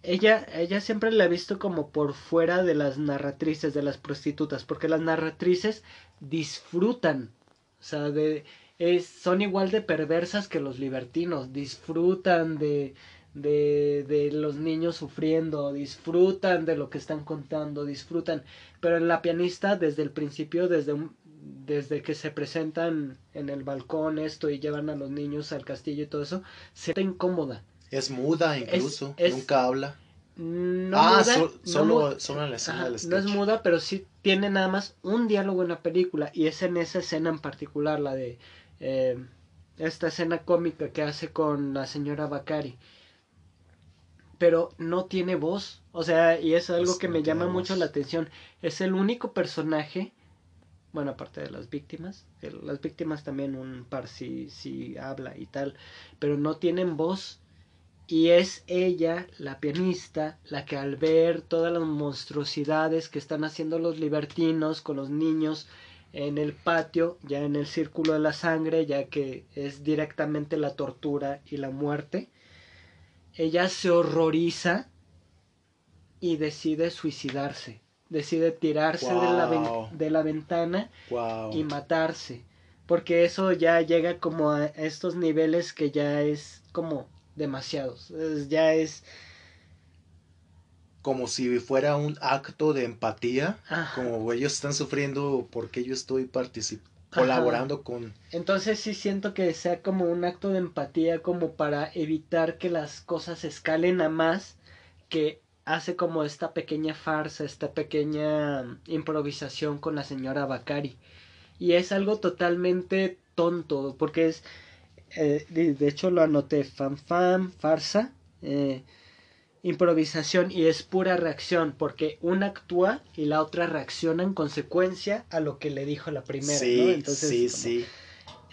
ella ella siempre la ha visto como por fuera de las narratrices de las prostitutas, porque las narratrices disfrutan, o sea, de es, son igual de perversas que los libertinos, disfrutan de, de, de los niños sufriendo, disfrutan de lo que están contando, disfrutan, pero en la pianista desde el principio, desde, desde que se presentan en el balcón esto y llevan a los niños al castillo y todo eso, se está incómoda. Es muda incluso, nunca habla. No ah, solo, solo en la escena del No es muda, pero sí tiene nada más un diálogo en la película y es en esa escena en particular, la de eh, esta escena cómica que hace con la señora Bakari. Pero no tiene voz. O sea, y es algo que me llama mucho la atención. Es el único personaje, bueno, aparte de las víctimas, las víctimas también un par si, si habla y tal, pero no tienen voz. Y es ella, la pianista, la que al ver todas las monstruosidades que están haciendo los libertinos con los niños, en el patio, ya en el círculo de la sangre, ya que es directamente la tortura y la muerte, ella se horroriza y decide suicidarse, decide tirarse de, la de, la ventana y matarse, porque eso ya llega como a estos niveles que ya es como demasiados, ya es como si fuera un acto de empatía, como ellos están sufriendo porque yo estoy participando colaborando con entonces sí siento que sea como un acto de empatía como para evitar que las cosas escalen a más que hace como esta pequeña farsa esta pequeña improvisación con la señora Bakari. Y es algo totalmente tonto porque es eh, de hecho lo anoté fan fan farsa eh, improvisación y es pura reacción, porque una actúa y la otra reacciona en consecuencia a lo que le dijo la primera. Sí, Entonces, sí, sí.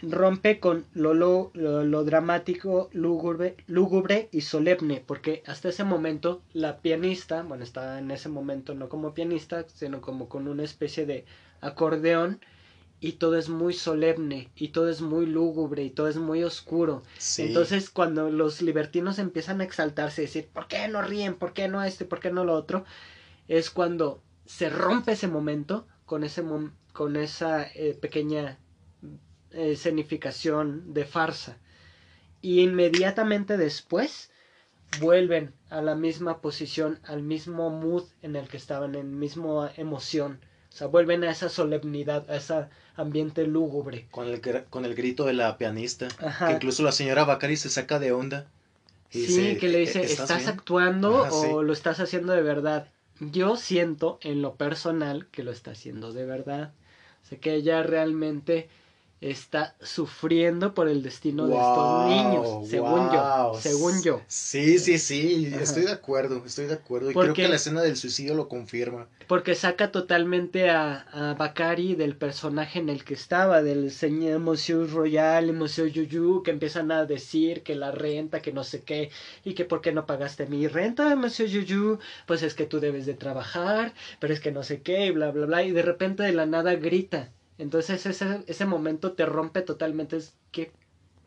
rompe con lo, lo, lo, lo dramático, lúgubre, lúgubre y solemne, porque hasta ese momento la pianista, bueno, estaba en ese momento no como pianista, sino como con una especie de acordeón, y todo es muy solemne, y todo es muy lúgubre, y todo es muy oscuro. sí. Entonces, cuando los libertinos empiezan a exaltarse y decir, ¿por qué no ríen? ¿Por qué no este? ¿Por qué no lo otro? Es cuando se rompe ese momento con, ese mom- con esa eh, pequeña eh, escenificación de farsa. Y inmediatamente después vuelven a la misma posición, al mismo mood en el que estaban, en misma emoción. O sea, vuelven a esa solemnidad, a ese ambiente lúgubre. Con el, con el grito de la pianista. Ajá. Que incluso la señora Bacari se saca de onda. y Sí, dice, que le "¿E- dice, ¿estás ¿estás, bien?". actuando Ajá, o sí. lo estás haciendo de verdad? Yo siento en lo personal que lo está haciendo de verdad. O sea, que ella realmente está sufriendo por el destino de estos niños, según wow. yo, según yo. Sí, sí, sí, Ajá. estoy de acuerdo, estoy de acuerdo. Y creo Porque- que la escena del suicidio lo confirma. Porque saca totalmente a, a Bakari del personaje en el que estaba, del señor Monsieur Royal y Monsieur Yuyu, que empiezan a decir que la renta, que no sé qué, y que por qué no pagaste mi renta, Monsieur Yuyu, pues es que tú debes de trabajar, pero es que no sé qué, y bla, bla, bla, y de repente de la nada grita. Entonces ese, ese momento te rompe totalmente, es que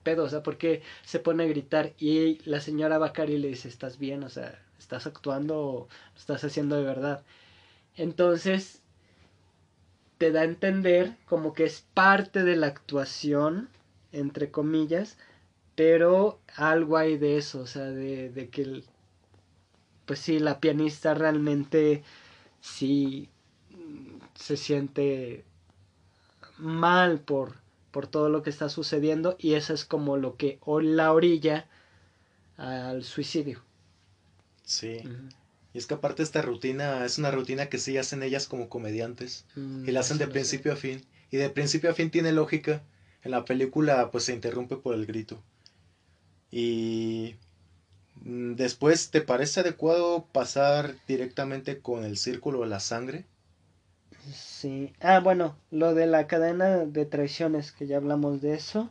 pedo, o sea, porque se pone a gritar y la señora Bakari le dice, ¿estás bien? O sea, ¿estás actuando o lo estás haciendo de verdad? Entonces, te da a entender como que es parte de la actuación, entre comillas, pero algo hay de eso, o sea, de, de que, el- pues sí, la pianista realmente sí se siente mal por, por todo lo que está sucediendo y eso es como lo que la orilla al suicidio. Sí. Y es que aparte esta rutina es una rutina que sí hacen ellas como comediantes. Mm, Y la hacen de sé. principio a fin. Y de principio a fin tiene lógica. En la película pues se interrumpe por el grito. Y después, ¿te parece adecuado pasar directamente con el círculo de la sangre? Sí. Ah, bueno, lo de la cadena de traiciones, que ya hablamos de eso.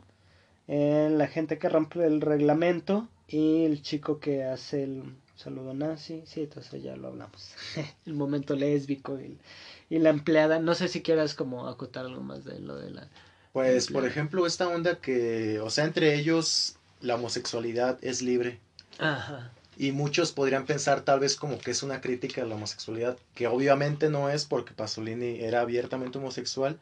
Eh, la gente que rompe el reglamento y el chico que hace el saludo nazi. Sí, entonces ya lo hablamos. el momento lésbico y, y la empleada. No sé si quieras como acotar algo más de lo de la... Pues, por ejemplo, esta onda que, o sea, entre ellos la homosexualidad es libre. Ajá. Y muchos podrían pensar tal vez como que es una crítica a la homosexualidad, que obviamente no es porque Pasolini era abiertamente homosexual,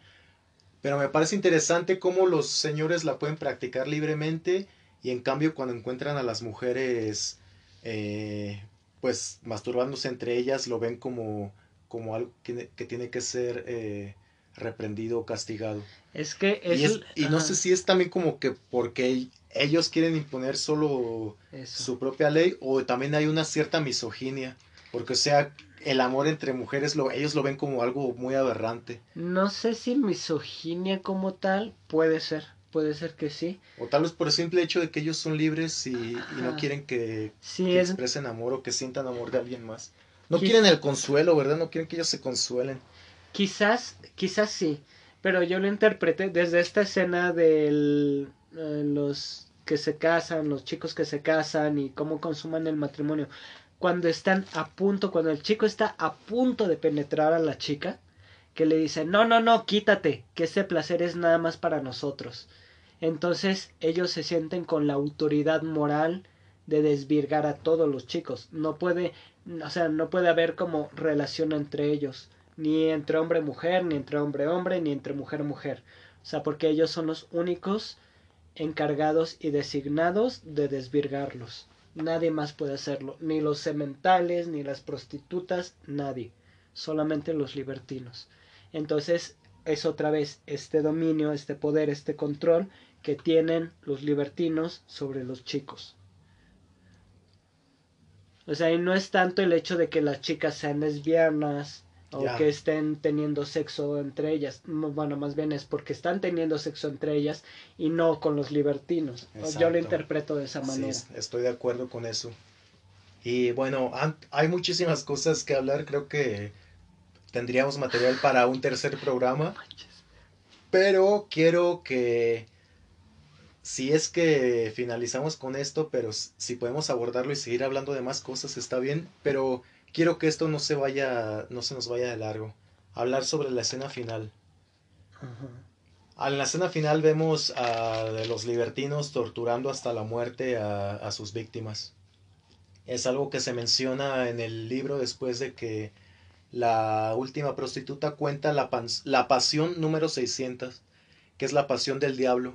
pero me parece interesante cómo los señores la pueden practicar libremente y en cambio cuando encuentran a las mujeres eh, pues masturbándose entre ellas lo ven como, como algo que, que tiene que ser eh, reprendido o castigado. Es que es... y es- y no sé si es también como que porque ellos quieren imponer solo eso. su propia ley o también hay una cierta misoginia porque o sea el amor entre mujeres lo ellos lo ven como algo muy aberrante No sé si misoginia como tal puede ser. Puede ser que sí. o tal vez por el simple hecho de que ellos son libres y, y no quieren que, Sí, que es, expresen amor o que sientan amor de alguien más no Quis- quieren el consuelo verdad no quieren que ellos se consuelen Quizás, quizás sí, pero yo lo interpreté desde esta escena de los que se casan, los chicos que se casan y cómo consuman el matrimonio. Cuando están a punto, cuando el chico está a punto de penetrar a la chica, que le dice, no, no, no, quítate, que ese placer es nada más para nosotros. Entonces ellos se sienten con la autoridad moral de desvirgar a todos los chicos. No puede, o sea, no puede haber como relación entre ellos ni entre hombre mujer, ni entre hombre hombre, ni entre mujer mujer. O sea, porque ellos son los únicos encargados y designados de desvirgarlos. Nadie más puede hacerlo, ni los sementales, ni las prostitutas, nadie, solamente los libertinos. Entonces, es otra vez este dominio, este poder, este control que tienen los libertinos sobre los chicos. O sea, y no es tanto el hecho de que las chicas sean lesbianas, o que estén teniendo sexo entre ellas. Bueno, más bien es porque están teniendo sexo entre ellas y no con los libertinos. Yo lo interpreto de esa Sí, manera. estoy de acuerdo con eso Y bueno, hay muchísimas cosas que hablar, creo que tendríamos material para un tercer programa. Pero quiero que si es que finalizamos con esto, pero si podemos abordarlo y seguir hablando de más cosas está bien, pero quiero que esto no se vaya, no se nos vaya de largo. Hablar sobre la escena final. En la escena final vemos a los libertinos torturando hasta la muerte a, sus víctimas. Es algo que se menciona en el libro después de que la última prostituta cuenta la, la pasión número 600, que es la pasión del diablo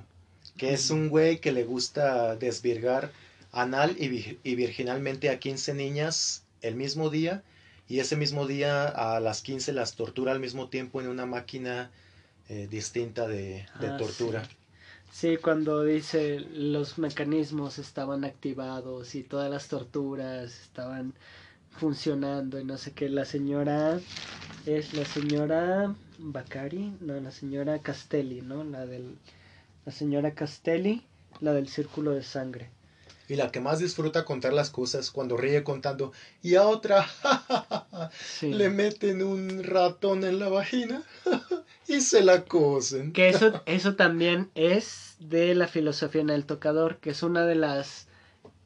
que es un güey que le gusta desvirgar anal y, virginalmente a 15 niñas el mismo día y ese mismo día a las 15 las tortura al mismo tiempo en una máquina eh, distinta de, ah, tortura. Sí. cuando dice los mecanismos estaban activados y todas las torturas estaban funcionando y no sé qué, la señora es la señora Bacari, no, la señora Castelli, ¿no? La del la señora Castelli, la del círculo de sangre. Y la que más disfruta contar las cosas cuando ríe contando, y a otra le meten un ratón en la vagina y se la cosen. Que eso, eso también es de la filosofía en el tocador, que es una de las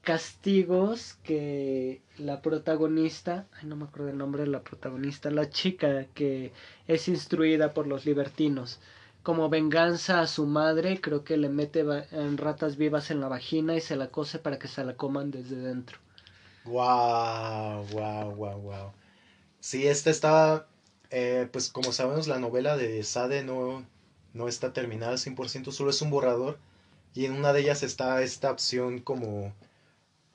castigos que la protagonista, ay no me acuerdo el nombre de la protagonista, la chica que es instruida por los libertinos, como venganza a su madre, creo que le mete en ratas vivas en la vagina y se la cose para que se la coman desde dentro. Wow, wow, wow, wow. Sí, esta está, eh, pues como sabemos, la novela de Sade no, no está terminada al 100%, solo es un borrador. Y en una de ellas está esta opción como,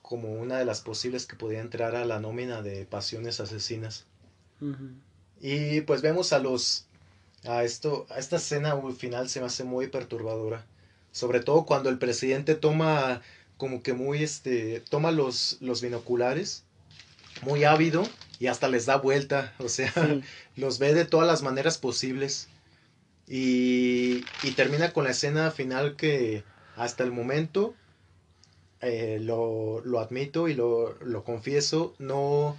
como una de las posibles que podía entrar a la nómina de pasiones asesinas. Y pues vemos a los a esto, a esta escena final se me hace muy perturbadora. Sobre todo cuando el presidente toma como que muy este, toma los, los binoculares, muy ávido, y hasta les da vuelta, o sea, los ve de todas las maneras posibles. Y, y, termina con la escena final que hasta el momento, eh, lo, lo, admito y lo, lo confieso, no,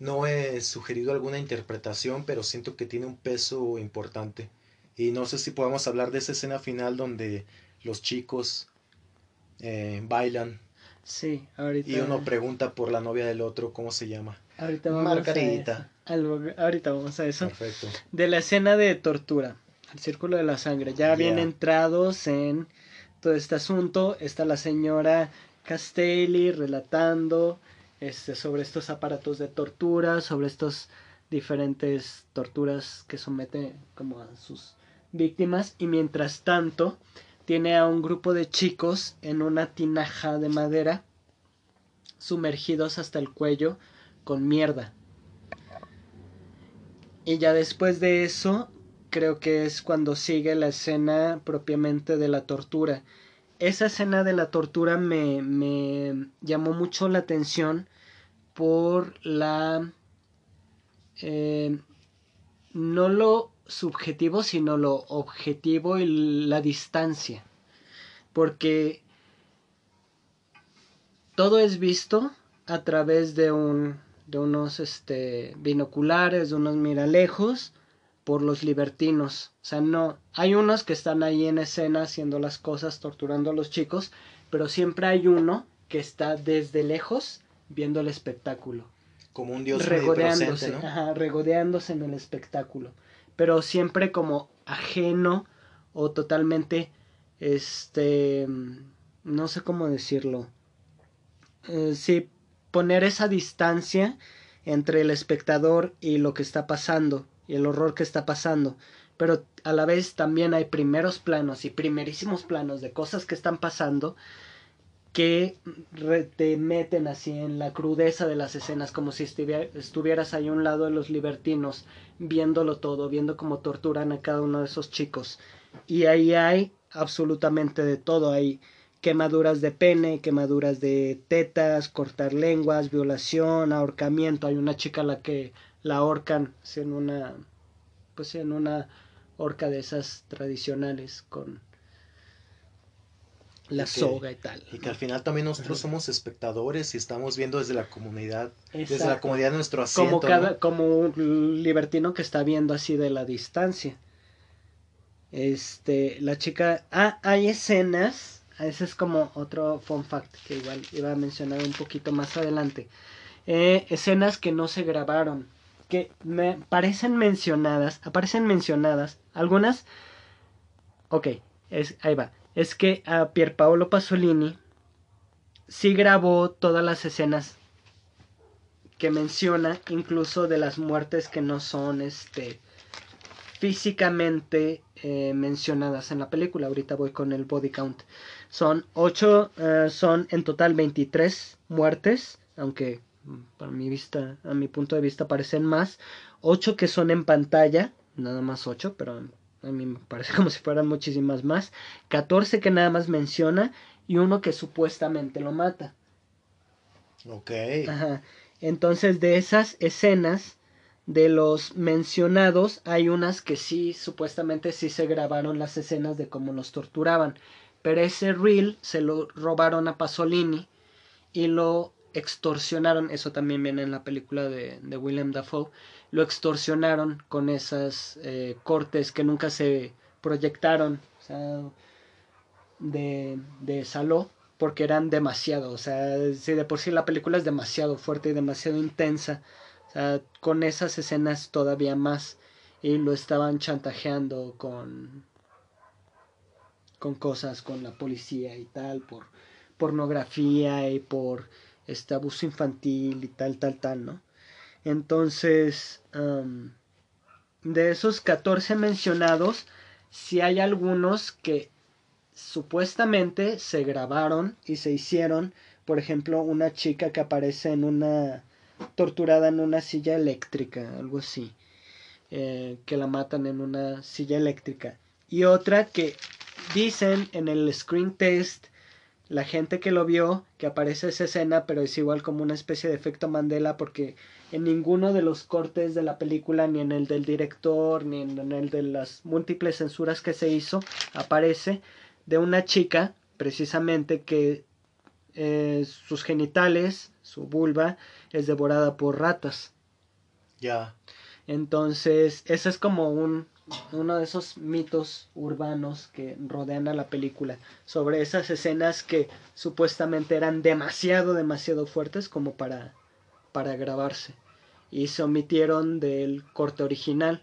no he sugerido alguna interpretación, pero siento que tiene un peso importante. Y no sé si podemos hablar de esa escena final donde los chicos eh, bailan. Sí, ahorita. Y uno pregunta por la novia del otro, ¿cómo se llama? Ahorita vamos Margarita. A eso. ahorita vamos a eso. Perfecto. De la escena de tortura, el círculo de la sangre. Ya bien entrados en todo este asunto, está la señora Castelli relatando este, sobre estos aparatos de tortura, sobre estas diferentes torturas que somete como a sus víctimas y mientras tanto tiene a un grupo de chicos en una tinaja de madera sumergidos hasta el cuello con mierda. Y ya después de eso creo que es cuando sigue la escena propiamente de la tortura esa escena de la tortura me, me llamó mucho la atención por la... Eh, no lo subjetivo, sino lo objetivo y la distancia. Porque todo es visto a través de un de unos este binoculares, de unos miralejos por los libertinos. O sea, no, hay unos que están ahí en escena haciendo las cosas, torturando a los chicos, pero siempre hay uno que está desde lejos viendo el espectáculo. Como un dios regodeándose, regodeándose en el espectáculo, pero siempre como ajeno o totalmente, este, no sé cómo decirlo. Eh, sí, poner esa distancia entre el espectador y lo que está pasando y el horror que está pasando. Pero a la vez también hay primeros planos y primerísimos planos de cosas que están pasando que te meten así en la crudeza de las escenas, como si estuvieras ahí a un lado de los libertinos, viéndolo todo, viendo cómo torturan a cada uno de esos chicos. Y ahí hay absolutamente de todo, hay quemaduras de pene, quemaduras de tetas, cortar lenguas, violación, ahorcamiento. Hay una chica a la que la ahorcan en una pues en una horca de esas tradicionales con la Y que- soga y tal. Y que al final también nosotros Ajá. somos espectadores y estamos viendo desde la comunidad, desde la comunidad de nuestro asiento. como cada ¿no? como un libertino que está viendo así de la distancia este la chica ah hay escenas ese es como otro fun fact que igual iba a mencionar un poquito más adelante Eh, escenas que no se grabaron que me parecen mencionadas aparecen mencionadas algunas ok es ahí va es que a Pierpaolo Pasolini sí grabó todas las escenas que menciona incluso de las muertes que no son este físicamente eh, mencionadas en la película. Ahorita voy con el body count. Son 8, son en total 23 muertes, aunque para mi vista, a mi punto de vista parecen más. 8 que son en pantalla, nada más 8, pero a mí me parece como si fueran muchísimas más. 14 que nada más menciona y uno que supuestamente lo mata. Ok. Ajá. Entonces, de esas escenas, de los mencionados, hay unas que sí, supuestamente sí se grabaron las escenas de cómo los torturaban. Pero ese reel se lo robaron a Pasolini y lo extorsionaron. Eso también viene en la película de, de William Dafoe. Lo extorsionaron con esas eh, cortes que nunca se proyectaron. De, de Saló porque eran demasiado, o sea, si de por sí la película es demasiado fuerte y demasiado intensa, con esas escenas todavía más y lo estaban chantajeando con con cosas con la policía y tal por pornografía y por este abuso infantil y tal tal tal, ¿no? Entonces, de esos 14 mencionados, si hay algunos que supuestamente se grabaron y se hicieron, por ejemplo, una chica que aparece en una torturada en una silla eléctrica, algo así, eh, que la matan en una silla eléctrica, y otra que dicen en el screen test la gente que lo vio que aparece esa escena, pero es igual como una especie de efecto Mandela porque en ninguno de los cortes de la película, ni en el del director, ni en el de las múltiples censuras que se hizo, aparece de una chica, precisamente, que eh, sus genitales, su vulva, es devorada por ratas. Ya. Entonces, ese es como un, uno de esos mitos urbanos que rodean a la película, sobre esas escenas que supuestamente eran demasiado, demasiado fuertes como para, para grabarse. Y se omitieron del corte original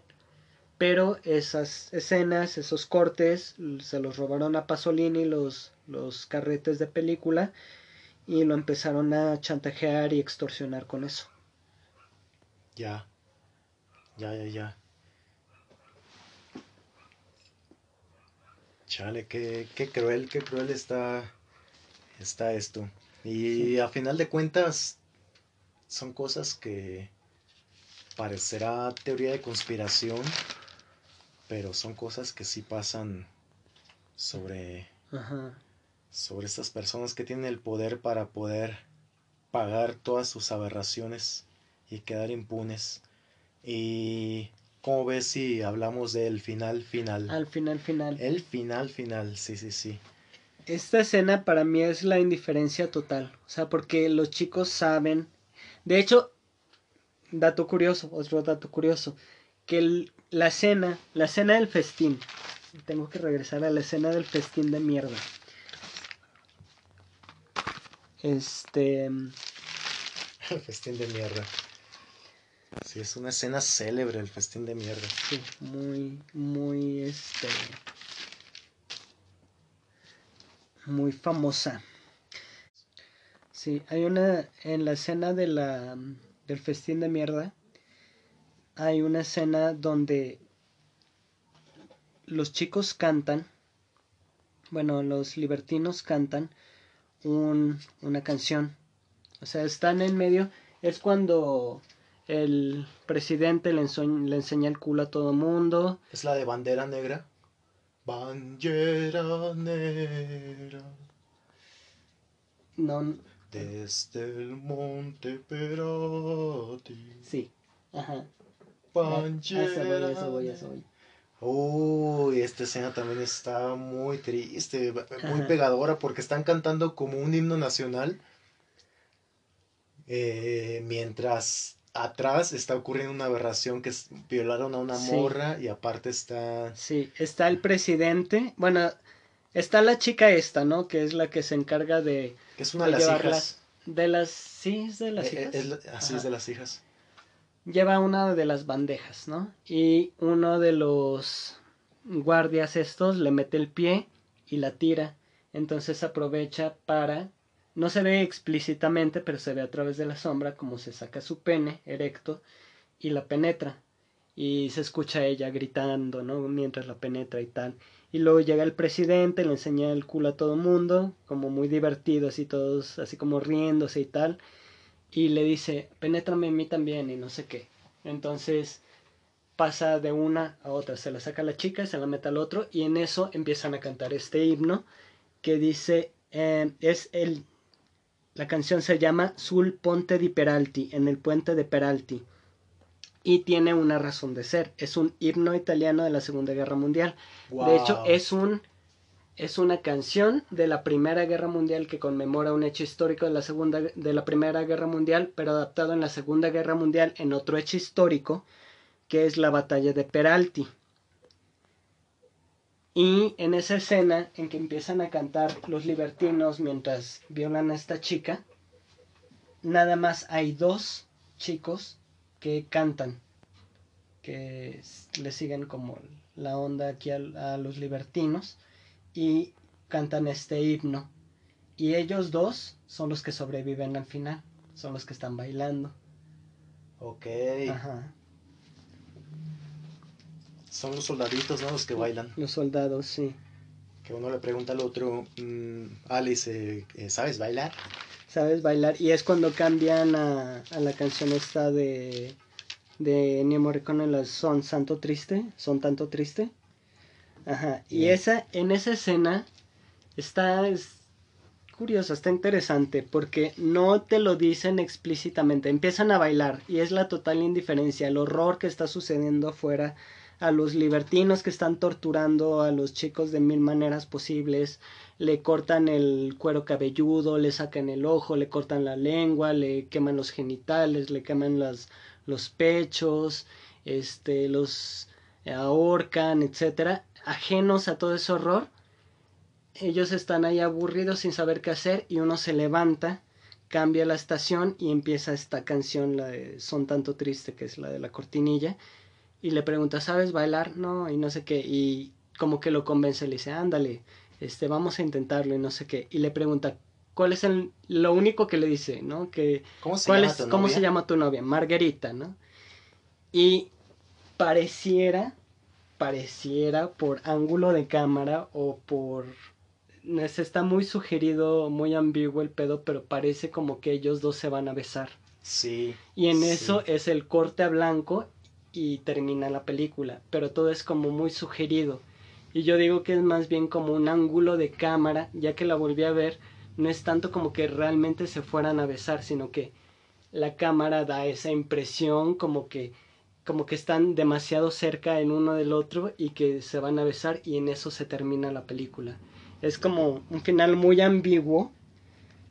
pero esas escenas, esos cortes, se los robaron a Pasolini los, los carretes de película y lo empezaron a chantajear y extorsionar con eso. Ya. Ya, ya, ya. Chale, qué, qué cruel, qué cruel está, está esto. Y a final de cuentas, son cosas que parecerá teoría de conspiración, pero son cosas que sí pasan sobre, Ajá. sobre estas personas que tienen el poder para poder pagar todas sus aberraciones y quedar impunes. Y ¿cómo ves si hablamos del final final? Al final, final. El final final, sí, sí, sí. Esta escena para mí es la indiferencia total. O sea, porque los chicos saben. De hecho, dato curioso, otro dato curioso. Que el- la escena, la escena del festín. Tengo que regresar a la escena del festín de mierda. Este. El festín de mierda. Sí, es una escena célebre el festín de mierda. Sí, muy, muy, este. Muy famosa. Sí, hay una. En la escena de la, del festín de mierda. Hay una escena donde los chicos cantan. Bueno, los libertinos cantan un, una canción. O sea, están en medio. Es cuando el presidente le, enseña el culo a todo mundo. Es la de bandera negra. Bandera negra. No, Desde el monte Perati. sí. Ajá. Bandera eso voy, eso voy, eso voy. Uy, esta escena también está muy triste, muy Ajá. pegadora, porque están cantando como un himno nacional, eh, mientras atrás está ocurriendo una aberración que violaron a una Sí. morra y aparte está... Sí, está el presidente, bueno, está la chica esta, ¿no? Que es la que se encarga de, que es una de de las llevarlas. hijas. De las, sí, es de las Eh, eh, hijas. es la- así Ajá. es de las hijas. Lleva una de las bandejas, ¿no? Y uno de los guardias estos le mete el pie y la tira. Entonces aprovecha para... No se ve explícitamente, pero se ve a través de la sombra como se saca su pene erecto y la penetra. Y se escucha a ella gritando, ¿no? Mientras la penetra y tal. Y luego llega el presidente, le enseña el culo a todo mundo, como muy divertido, así todos, así como riéndose y tal y le dice, penétrame a mí también y no sé qué. Entonces pasa de una a otra, se la saca la chica, se la mete al otro y en eso empiezan a cantar este himno que dice, eh, es el, la canción se llama Sul Ponte di Peralti, en el puente de Peralti. Y tiene una razón de ser, es un himno italiano de la Segunda Guerra Mundial. De hecho, es un es una canción de la Primera Guerra Mundial que conmemora un hecho histórico de la Segunda de la Primera Guerra Mundial, pero adaptado en la Segunda Guerra Mundial en otro hecho histórico, que es la batalla de Peralti. Y en esa escena en que empiezan a cantar los libertinos mientras violan a esta chica, nada más hay dos chicos que cantan, que le siguen como la onda aquí a, los libertinos y cantan este himno. Y ellos dos son los que sobreviven al final, son los que están bailando. Ok. Ajá. Son los soldaditos, ¿no? Los que bailan. Los soldados, sí. Que uno le pregunta al otro, mm, Alice, eh, eh, ¿sabes bailar? ¿Sabes bailar? Y es cuando cambian a, a la canción esta de, de Ennio Morricone, la Son Santo Triste, Son Tanto Triste. Ajá. Y Bien. esa, en esa escena está es curiosa, está interesante, porque no te lo dicen explícitamente. Empiezan a bailar y es la total indiferencia, el horror que está sucediendo afuera, a los libertinos que están torturando a los chicos de mil maneras posibles, le cortan el cuero cabelludo, le sacan el ojo, le cortan la lengua, le queman los genitales, le queman las, los pechos, este, los ahorcan, etcétera, ajenos a todo ese horror. Ellos están ahí aburridos sin saber qué hacer y uno se levanta, cambia la estación y empieza esta canción, la de Son tanto triste, que es la de la cortinilla, y le pregunta, ¿sabes bailar? No, y no sé qué, y como que lo convence, le dice, ándale, este, vamos a intentarlo y no sé qué, y le pregunta, ¿cuál es el, lo único que le dice, ¿no? Que, ¿Cómo se ¿cuál llama es, tu ¿cómo novia? se llama tu novia? Margarita, ¿no? Y pareciera, pareciera por ángulo de cámara o por... Se está muy sugerido, muy ambiguo el pedo, pero parece como que ellos dos se van a besar. Sí. Y en sí. eso es el corte a blanco y termina la película, pero todo es como muy sugerido. Y yo digo que es más bien como un ángulo de cámara, ya que la volví a ver, no es tanto como que realmente se fueran a besar, sino que la cámara da esa impresión como que como que están demasiado cerca en uno del otro y que se van a besar y en eso se termina la película. Es como un final muy ambiguo,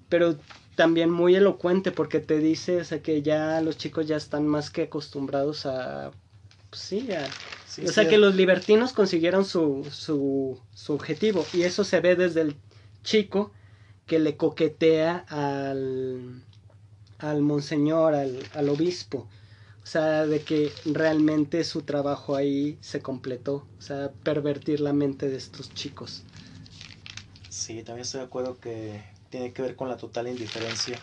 pero también muy elocuente porque te dice o sea, que ya los chicos ya están más que acostumbrados a... pues sí, a, Sí, o sea sí, que los libertinos consiguieron su, su, su objetivo y eso se ve desde el chico que le coquetea al, al monseñor, al, al obispo. O sea, de que realmente su trabajo ahí se completó. O sea, pervertir la mente de estos chicos. Sí, también estoy de acuerdo que tiene que ver con la total indiferencia.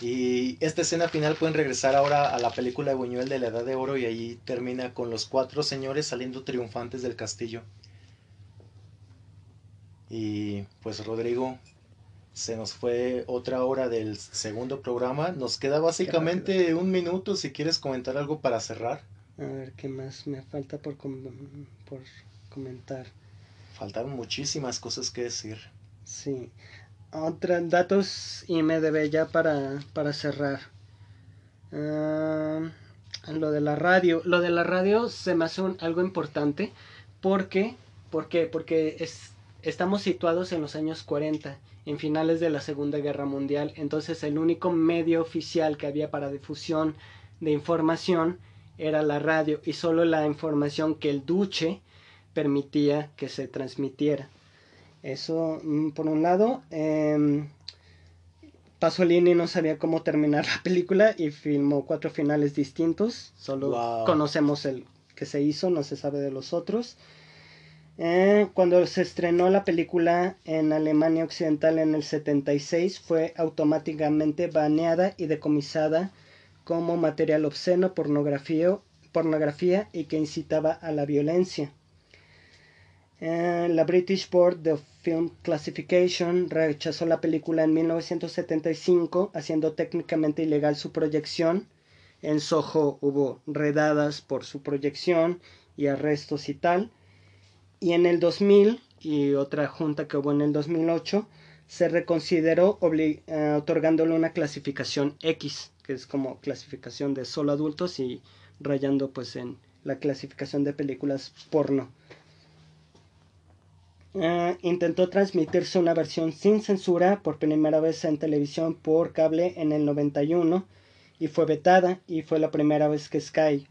Y esta escena final pueden regresar ahora a la película de Buñuel de la Edad de Oro y ahí termina con los cuatro señores saliendo triunfantes del castillo. Y pues Rodrigo, se nos fue otra hora del segundo programa. Nos queda básicamente un minuto si quieres comentar algo para cerrar. A ver, ¿qué más me falta por, com- por comentar? Faltaron muchísimas cosas que decir. Sí. Otros datos IMDB ya para, para cerrar. Ah, lo de la radio. Lo de la radio se me hace un- algo importante ¿Por qué? ¿Por qué? Porque es, estamos situados en los años 40, en finales de la Segunda Guerra Mundial. Entonces el único medio oficial que había para difusión de información era la radio y solo la información que el duche permitía que se transmitiera. Eso mm, por un lado. Eh, Pasolini no sabía cómo terminar la película y filmó cuatro finales distintos. Solo conocemos el que se hizo, no se sabe de los otros. Eh, cuando se estrenó la película en Alemania Occidental en el 76, fue automáticamente baneada y decomisada como material obsceno, pornografía, pornografía y que incitaba a la violencia. Eh, la British Board of Film Classification rechazó la película en 1975, haciendo técnicamente ilegal su proyección. En Soho hubo redadas por su proyección y arrestos y tal. Y en el 2000, y otra junta que hubo en el 2008, se reconsideró eh, otorgándole una clasificación X, que es como clasificación de solo adultos y rayando pues en la clasificación de películas porno. Eh, intentó transmitirse una versión sin censura por primera vez en televisión por cable en el 91 y fue vetada y fue la primera vez que Sky